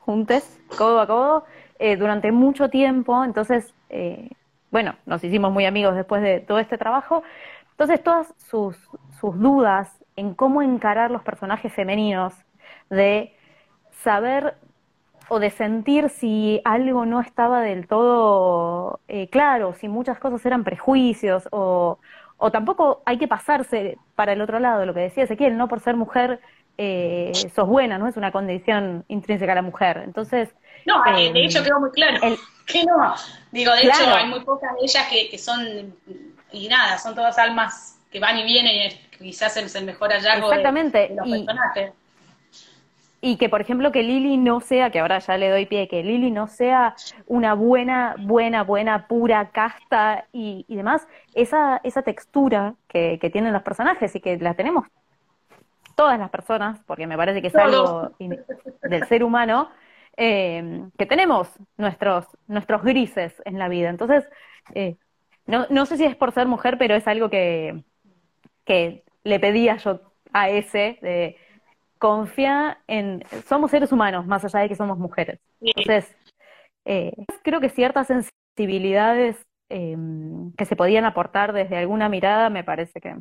juntes, codo a codo, eh, durante mucho tiempo, entonces, eh, bueno, nos hicimos muy amigos después de todo este trabajo, entonces todas sus, sus dudas en cómo encarar los personajes femeninos, de saber o de sentir si algo no estaba del todo eh, claro, si muchas cosas eran prejuicios o, o tampoco hay que pasarse para el otro lado, lo que decía Ezequiel, no por ser mujer eh, sos buena, no es una condición intrínseca a la mujer. Entonces... No, eh, de hecho quedó muy claro que no. Digo, de hecho hay muy pocas de ellas que, que son, y nada, son todas almas que van y vienen y quizás es el mejor hallazgo Exactamente. De, los personajes. Y que, por ejemplo, que Lili no sea, que ahora ya le doy pie, que Lili no sea una buena, buena, buena, pura casta y, y demás, esa, esa textura que, que, tienen los personajes y que la tenemos todas las personas, porque me parece que es algo del ser humano, eh, que tenemos nuestros, nuestros grises en la vida. Entonces, eh, no, no sé si es por ser mujer, pero es algo que, que le pedía yo a ese, de confía en, somos seres humanos, más allá de que somos mujeres. Entonces, eh, creo que ciertas sensibilidades em, que se podían aportar desde alguna mirada, me parece que...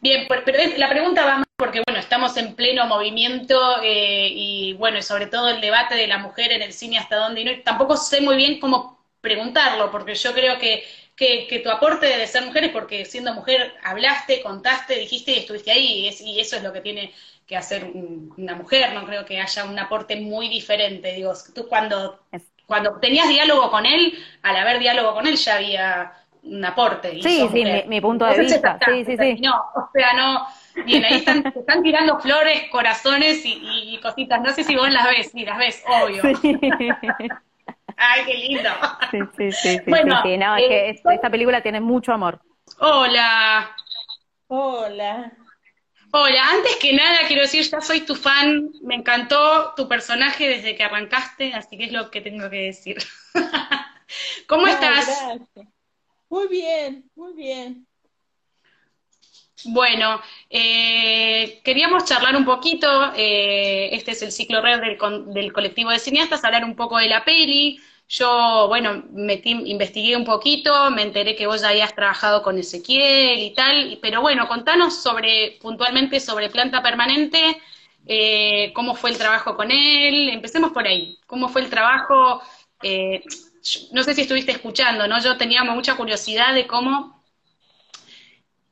Bien, pero la pregunta va más porque, bueno, estamos en pleno movimiento eh, y, bueno, y sobre todo el debate de la mujer en el cine hasta dónde, y no, tampoco sé muy bien cómo preguntarlo, porque yo creo que que, tu aporte de ser mujer es porque siendo mujer hablaste, contaste, dijiste y estuviste ahí, y, eso es lo que tiene que hacer una mujer, no creo que haya un aporte muy diferente. Digo, tú cuando, cuando tenías diálogo con él, al haber diálogo con él ya había un aporte. sí, sí, mi, punto de vista. sí, sí, sí. No, o sea, no. Bien, ahí están, están tirando flores, corazones y, cositas. No sé si vos las ves, sí, las ves, obvio. Ay, qué lindo. Sí, sí, sí. bueno, sí, No, es que eh, esta película tiene mucho amor. Hola. Hola. Hola, antes que nada quiero decir, ya soy tu fan, me encantó tu personaje desde que arrancaste, así que es lo que tengo que decir. ¿Cómo estás? Gracias. Muy bien, muy bien. Bueno, eh, queríamos charlar un poquito, eh, este es el ciclo red del, del, colectivo de cineastas, hablar un poco de la peli. Yo, bueno, metí, investigué un poquito, me enteré que vos ya habías trabajado con Ezequiel y tal, pero bueno, contanos sobre, puntualmente sobre Planta Permanente, eh, cómo fue el trabajo con él, empecemos por ahí, cómo fue el trabajo, no sé si estuviste escuchando, ¿no? Yo tenía mucha curiosidad de cómo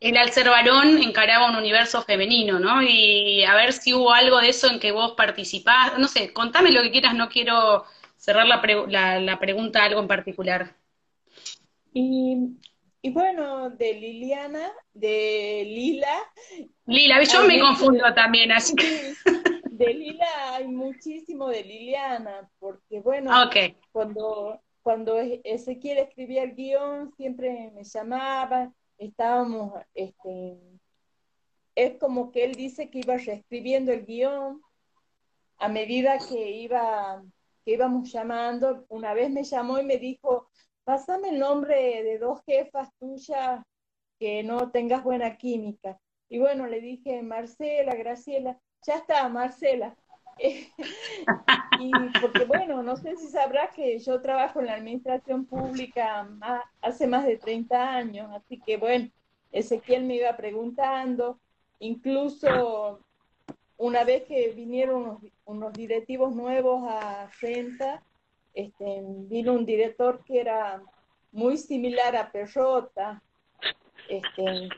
el al ser varón encaraba un universo femenino, ¿no? Y a ver si hubo algo de eso en que vos participás, no sé, contame lo que quieras, no quiero cerrar la, la, pregunta a algo en particular. Y, bueno, de Liliana, de Lila. Lila, yo me confundo también, así que... De Lila hay muchísimo de Liliana, porque bueno, cuando, cuando Ezequiel escribía el guion, siempre me llamaba, estábamos, este, es como que él dice que iba reescribiendo el guion a medida que iba, que íbamos llamando. Una vez me llamó y me dijo, pásame el nombre de dos jefas tuyas que no tengas buena química. Y bueno, le dije, Marcela, Graciela, ya está, Marcela. y porque bueno, no sé si sabrás que yo trabajo en la administración pública hace más de 30 años, así que bueno, Ezequiel me iba preguntando, incluso una vez que vinieron unos, directivos nuevos a Senta, este, vino un director que era muy similar a Perrota, este,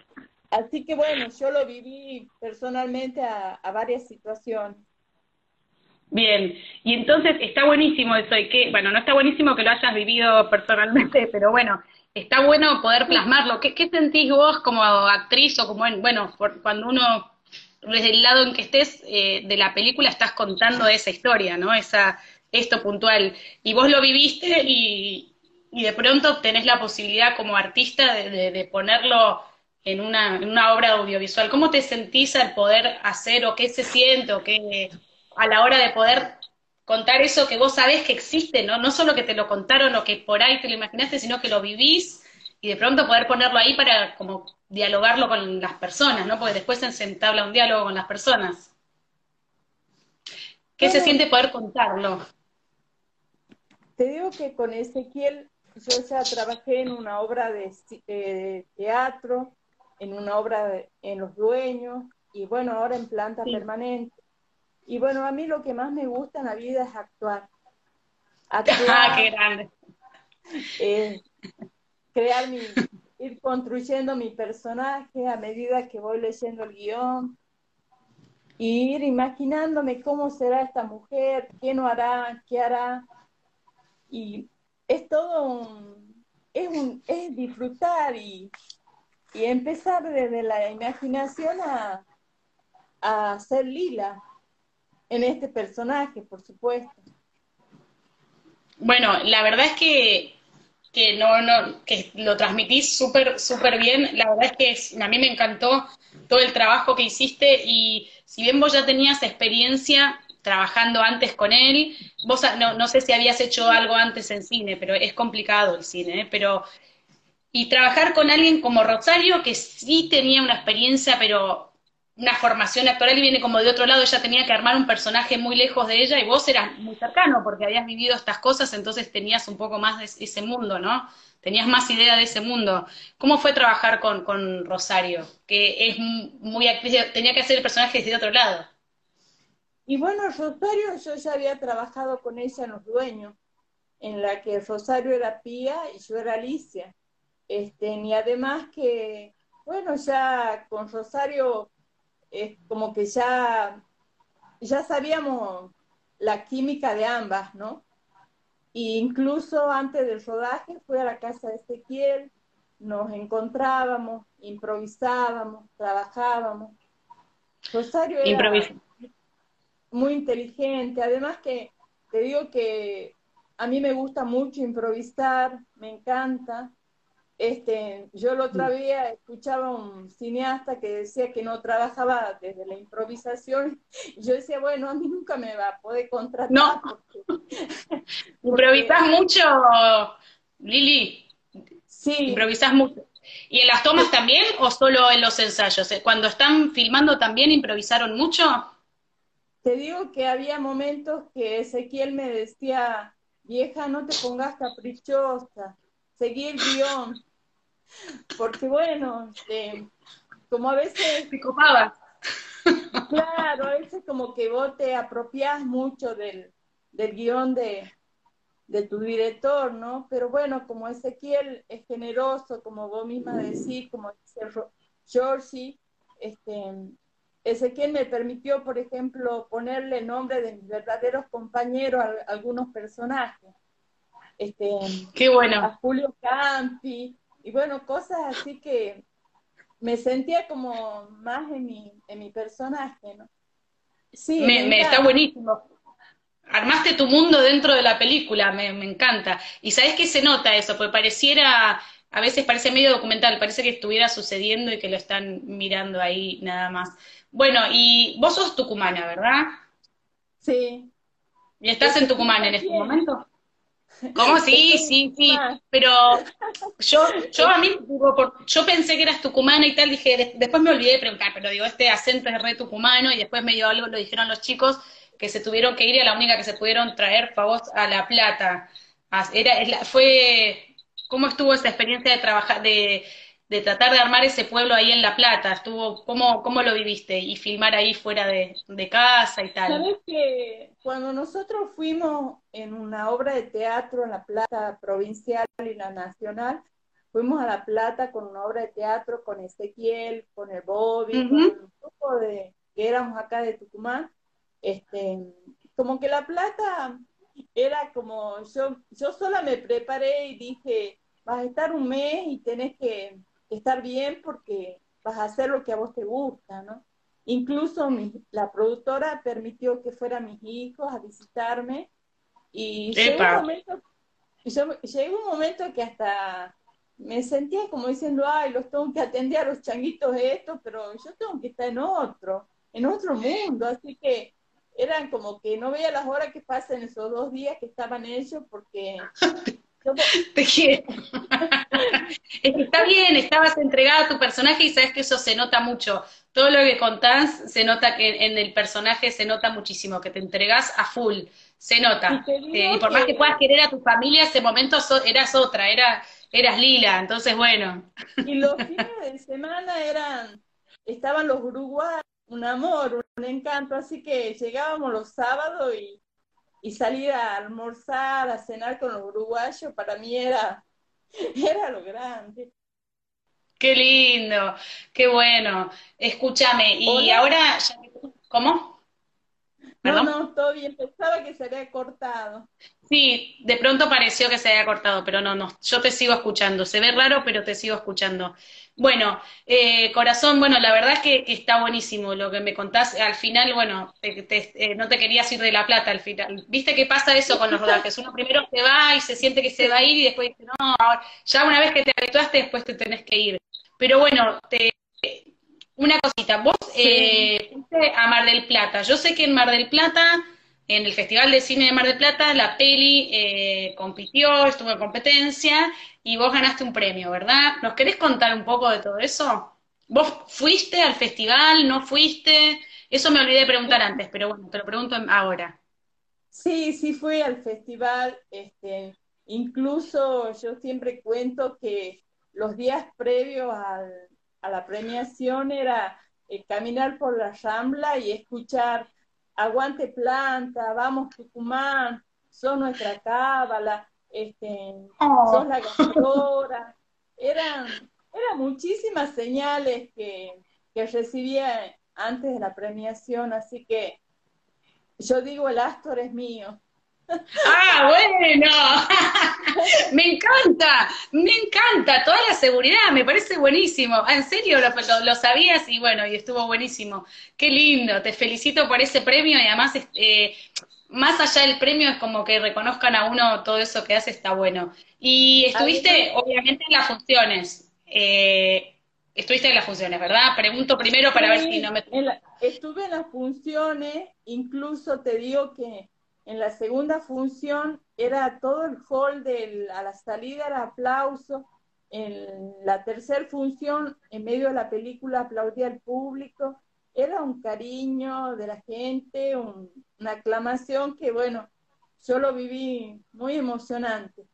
así que bueno, yo lo viví personalmente a varias situaciones. Bien, y entonces está buenísimo eso, y que, bueno, no está buenísimo que lo hayas vivido personalmente, pero bueno, está bueno poder plasmarlo. ¿Qué, qué sentís vos como actriz o como, en, bueno, cuando uno, desde el lado en que estés eh, de la película, estás contando esa historia, ¿no? Esa, esto puntual. Y vos lo viviste y, de pronto tenés la posibilidad como artista de, de, ponerlo en una, en una obra audiovisual. ¿Cómo te sentís al poder hacer o qué se siente o qué a la hora de poder contar eso que vos sabés que existe, ¿no? No solo que te lo contaron o que por ahí te lo imaginaste, sino que lo vivís y de pronto poder ponerlo ahí para como dialogarlo con las personas, ¿no? Porque después se entabla un diálogo con las personas. ¿Qué se siente poder contarlo? Te digo que con Ezequiel yo ya trabajé en una obra de eh, teatro, en una obra en Los Dueños, y bueno, ahora en planta permanente. Y bueno, a mí lo que más me gusta en la vida es actuar. actuar ah, qué grande. Eh, crear mi, ir construyendo mi personaje a medida que voy leyendo el guion, y ir imaginándome cómo será esta mujer, qué no hará, qué hará. Y es todo un, es, un, es disfrutar y, y empezar desde la imaginación a, a ser lila, en este personaje, por supuesto. Bueno, la verdad es que, que no, no, que lo transmitís súper, súper bien. La verdad es que a mí me encantó todo el trabajo que hiciste y si bien vos ya tenías experiencia trabajando antes con él, vos no, no sé si habías hecho algo antes en cine, pero es complicado el cine, ¿eh? pero y trabajar con alguien como Rosario, que sí tenía una experiencia, pero una formación actoral y viene como de otro lado, ella tenía que armar un personaje muy lejos de ella y vos eras muy cercano porque habías vivido estas cosas, entonces tenías un poco más de ese mundo, ¿no? Tenías más idea de ese mundo. ¿Cómo fue trabajar con, con Rosario? Que es muy tenía que hacer el personaje desde otro lado. Y bueno, Rosario, yo ya había trabajado con ella en Los Dueños, en la que Rosario era Pía y yo era Alicia. Este, y además que, bueno, ya con Rosario es como que ya, ya sabíamos la química de ambas, ¿no? E incluso antes del rodaje fui a la casa de Ezequiel, nos encontrábamos, improvisábamos, trabajábamos. Rosario era muy inteligente, además que te digo que a mí me gusta mucho improvisar, me encanta, este, yo el otro día escuchaba un cineasta que decía que no trabajaba desde la improvisación. Yo decía, bueno, a mí nunca me va a poder contratar. No. ¿Improvisás mucho, Lili? Sí. ¿Improvisás mucho? ¿Y en las tomas también o solo en los ensayos? Cuando están filmando también improvisaron mucho? Te digo que había momentos que Ezequiel me decía, vieja, no te pongas caprichosa, seguí el guion. Porque bueno, este, como a veces... Te copabas. Claro, a veces como que vos te apropias mucho del, del guion de, de tu director, ¿no? Pero bueno, como Ezequiel es generoso, como vos misma decís, como dice Georgie, este, Ezequiel me permitió, por ejemplo, ponerle nombre de mis verdaderos compañeros a, algunos personajes. Este, Qué bueno. A Julio Campi, y bueno, cosas así que me sentía como más en mi, en mi personaje, ¿no? Sí, me está buenísimo armaste tu mundo dentro de la película, me, encanta. Y sabes que se nota eso, porque pareciera, a veces parece medio documental, parece que estuviera sucediendo y que lo están mirando ahí nada más. Bueno, y vos sos tucumana, ¿verdad? Sí. ¿Y estás en Tucumán en este momento? ¿Cómo? Sí, sí, sí. Pero yo, yo a mí, yo pensé que eras tucumana y tal, dije, después me olvidé de preguntar, pero digo, este acento es re tucumano y después me dio algo, lo dijeron los chicos, que se tuvieron que ir y a la única que se pudieron traer fue a La Plata. Era, fue, ¿Cómo estuvo esa experiencia de trabajar, de, de tratar de armar ese pueblo ahí en La Plata? Estuvo, ¿cómo, cómo lo viviste? Y filmar ahí fuera de, casa y tal. Sabes que cuando nosotros fuimos en una obra de teatro en La Plata provincial y la nacional, fuimos a La Plata con una obra de teatro con Ezequiel, con el Bobby, con un grupo de que éramos acá de Tucumán, este, como que La Plata era como, yo, yo sola me preparé y dije, vas a estar un mes y tenés que estar bien porque vas a hacer lo que a vos te gusta, ¿no? Incluso la productora permitió que fueran mis hijos a visitarme y llegó un, momento, llegó un momento que hasta me sentía como diciendo, ay, los tengo que atender a los changuitos estos, pero yo tengo que estar en otro, en otro mundo, así que eran como que no veía las horas que pasan esos dos días que estaban ellos porque... Te quiero. está bien, estabas entregada a tu personaje y sabes que eso se nota mucho. Todo lo que contás se nota que en el personaje se nota muchísimo, que te entregás a full, se nota. Y, eh, por más que puedas querer a tu familia, ese momento eras otra, era, eras Lila, entonces bueno. Y los fines de semana eran, estaban los uruguayos, un amor, un encanto, así que llegábamos los sábados y, y salir a almorzar, a cenar con los uruguayos, para mí era, era lo grande. Qué lindo, qué bueno. Escúchame, y ahora, ¿cómo? No, no, todo bien, pensaba que se había cortado. Sí, de pronto pareció que se había cortado, pero no, no, yo te sigo escuchando. Se ve raro, pero te sigo escuchando. Bueno, eh, corazón, bueno, la verdad es que, está buenísimo lo que me contás. Al final, bueno, eh, no te querías ir de La Plata al final. ¿Viste qué pasa eso con los rodajes? Uno primero se va y se siente que se va a ir y después dice, no, ya una vez que te habituaste, después te tenés que ir. Pero bueno, te, una cosita, vos eh, fuiste a Mar del Plata. Yo sé que en Mar del Plata en el Festival de Cine de Mar del Plata, la peli eh, compitió, estuvo en competencia y vos ganaste un premio, ¿verdad? ¿Nos querés contar un poco de todo eso? ¿Vos fuiste al festival? ¿No fuiste? Eso me olvidé de preguntar antes, pero bueno, te lo pregunto ahora. Sí, sí fui al festival. Este, incluso yo siempre cuento que los días previos a la premiación era eh, caminar por la rambla y escuchar aguante planta, vamos Tucumán, son nuestra cábala, este, oh. son la ganadora. Eran, eran muchísimas señales que, que recibía antes de la premiación, así que yo digo, el Astor es mío. Ah, bueno, me encanta, me encanta, toda la seguridad, me parece buenísimo. Ah, en serio, lo, sabías y bueno, y estuvo buenísimo. Qué lindo, te felicito por ese premio y además, eh, más allá del premio es como que reconozcan a uno todo eso que hace, está bueno. Y estuviste, obviamente, en las funciones. Eh, estuviste en las funciones, ¿verdad? Pregunto primero para ver si no me... estuve en las funciones, incluso te digo que en la segunda función era todo el hall de a la salida el aplauso, en la tercera función, en medio de la película, aplaudía al público, era un cariño de la gente, una aclamación que, bueno, yo lo viví muy emocionante.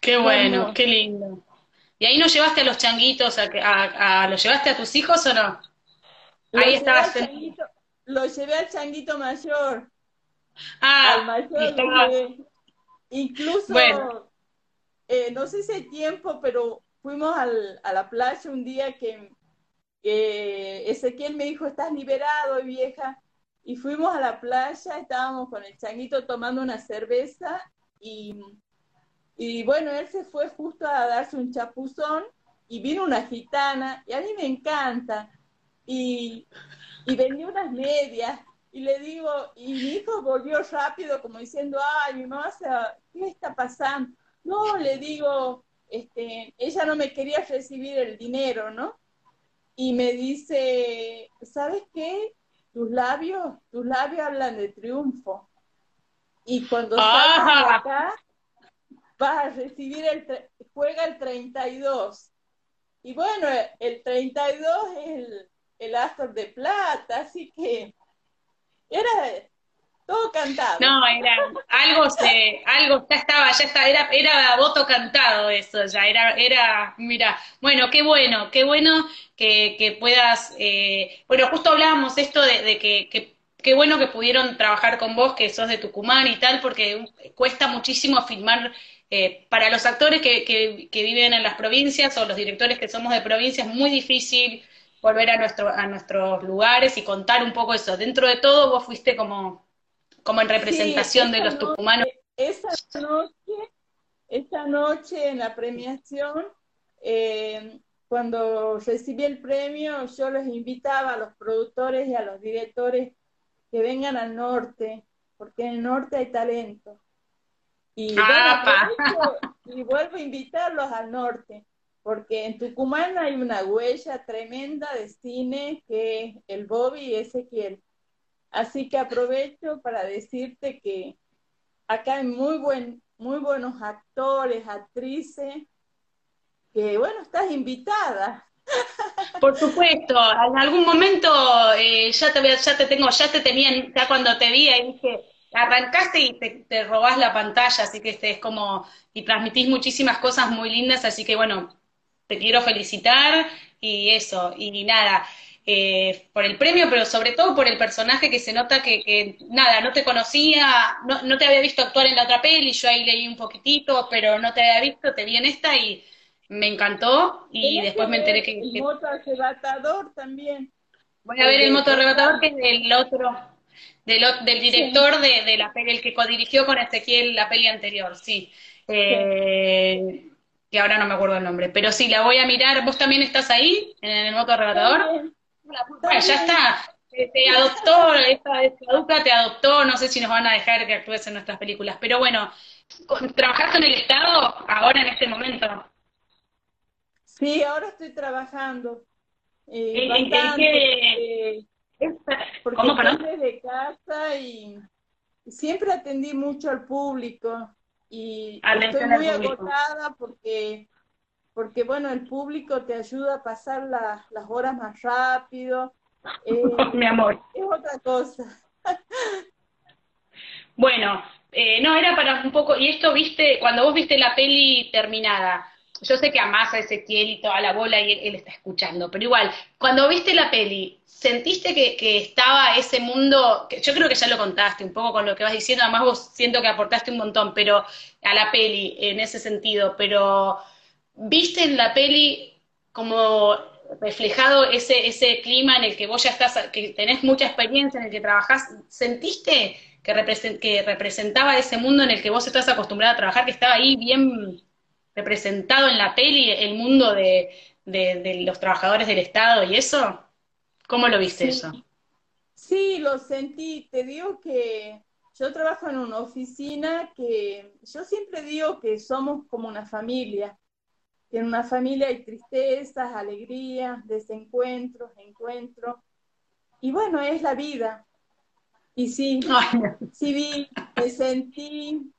Qué bueno, qué lindo. ¿Y ahí no llevaste a los changuitos, a, a, ¿los llevaste a tus hijos o no? Ahí estabas. Lo llevé al changuito mayor. Ah, al mayor Incluso, eh, no sé si hay tiempo, pero fuimos al, a la playa un día que que Ezequiel me dijo, estás liberado, vieja. Y fuimos a la playa, estábamos con el changuito tomando una cerveza y, y bueno, él se fue justo a darse un chapuzón y vino una gitana y a mí me encanta. Y, y vendió unas medias y le digo, y mi hijo volvió rápido como diciendo, ay, mi mamá, ¿qué está pasando? No, le digo, este, ella no me quería recibir el dinero, ¿no? y me dice, ¿sabes qué? Tus labios, tus labios hablan de triunfo. Y cuando salgas acá, vas a recibir el, juega el 32. Y bueno, el 32 es el, el Astor de Plata, así que era todo cantado. No, era algo se, algo ya estaba, ya estaba, era, era voto cantado eso, ya era, era, mira, bueno, qué bueno, qué bueno que, que puedas, eh, bueno, justo hablábamos esto de, que, qué bueno que pudieron trabajar con vos, que sos de Tucumán y tal, porque cuesta muchísimo filmar eh, para los actores que, que, que, viven en las provincias o los directores que somos de provincias, es muy difícil volver a, nuestro, a nuestros lugares y contar un poco eso. Dentro de todo, vos fuiste como como en representación de los tucumanos. Esa noche, esa noche en la premiación, eh, cuando recibí el premio, yo les invitaba a los productores y a los directores que vengan al norte, porque en el norte hay talento. Y, y vuelvo a invitarlos al norte, porque en Tucumán hay una huella tremenda de cine que es el Bobby y Ezequiel. Así que aprovecho para decirte que acá hay muy, buen, muy buenos actores, actrices, que bueno, estás invitada. Por supuesto, en algún momento eh, ya te ya te tengo, ya te tenían, ya cuando te vi ahí dije, arrancaste y te, te robás la pantalla, así que este es como, y transmitís muchísimas cosas muy lindas, así que bueno, te quiero felicitar y eso, y nada, eh, por el premio, pero sobre todo por el personaje que se nota que, nada, no te conocía, no, no, te había visto actuar en la otra peli, yo ahí leí un poquitito, pero no te había visto, te vi en esta y me encantó y después me enteré que... El moto arrebatador también. Voy a ver el moto arrebatador que es del otro, del, del director de, de, la peli, el que codirigió con Ezequiel la peli anterior, sí. Eh, que ahora no me acuerdo el nombre, pero sí, la voy a mirar. ¿Vos también estás ahí, en el moto arrebatador? Bueno, ya está. Te, adoptó, esta, esta te adoptó, no sé si nos van a dejar que actúes en nuestras películas, pero bueno, ¿trabajaste en el Estado ahora en este momento? Sí, ahora estoy trabajando. Eh, ¿En, qué? Porque, ¿Cómo, de casa y siempre atendí mucho al público y estoy muy agotada porque porque bueno, el público te ayuda a pasar las horas más rápido. Eh, Mi amor. Es otra cosa. bueno, eh, no, era para un poco, y esto viste, cuando vos viste la peli terminada, yo sé que amás a Ezequiel y toda la bola y él, está escuchando, pero igual, cuando viste la peli, ¿sentiste que, que, estaba ese mundo, que yo creo que ya lo contaste un poco con lo que vas diciendo, además vos siento que aportaste un montón, pero a la peli en ese sentido, pero ¿Viste en la peli como reflejado ese, ese clima en el que vos ya estás, que tenés mucha experiencia, en el que trabajás? ¿Sentiste que, que representaba ese mundo en el que vos estás acostumbrada a trabajar, que estaba ahí bien representado en la peli, el mundo de, los trabajadores del Estado y eso? ¿Cómo lo viste eso? Sí, lo sentí. Te digo que yo trabajo en una oficina que yo siempre digo que somos como una familia. En una familia hay tristezas, alegrías, desencuentros, encuentros. Y bueno, es la vida. Y sí, sí vi, me sentí,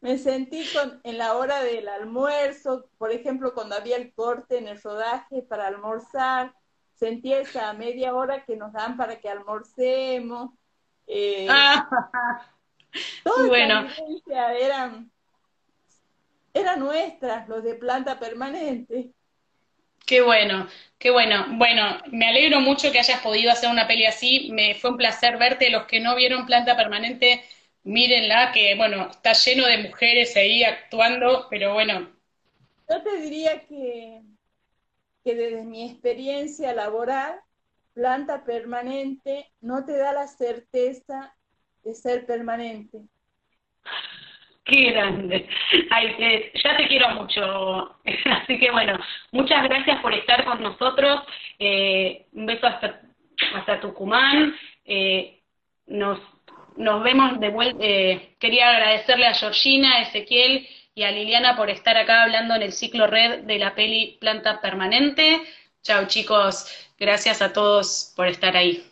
me sentí con, en la hora del almuerzo, por ejemplo, cuando había el corte en el rodaje para almorzar, sentí esa media hora que nos dan para que almorcemos. Eh, ah, bueno. eran, eran nuestras, los de planta permanente. Qué bueno, qué bueno. Bueno, me alegro mucho que hayas podido hacer una peli así. Me fue un placer verte. Los que no vieron Planta Permanente, mírenla, que bueno, está lleno de mujeres ahí actuando, pero bueno. Yo te diría que, que desde mi experiencia laboral, Planta Permanente no te da la certeza de ser permanente. Qué grande. Ay, ya te quiero mucho. Así que bueno, muchas gracias por estar con nosotros. Eh, un beso hasta, hasta Tucumán. Eh, nos, nos vemos de vuelta. Eh, quería agradecerle a Georgina, a Ezequiel y a Liliana por estar acá hablando en el ciclo red de la peli Planta Permanente. Chao chicos, gracias a todos por estar ahí.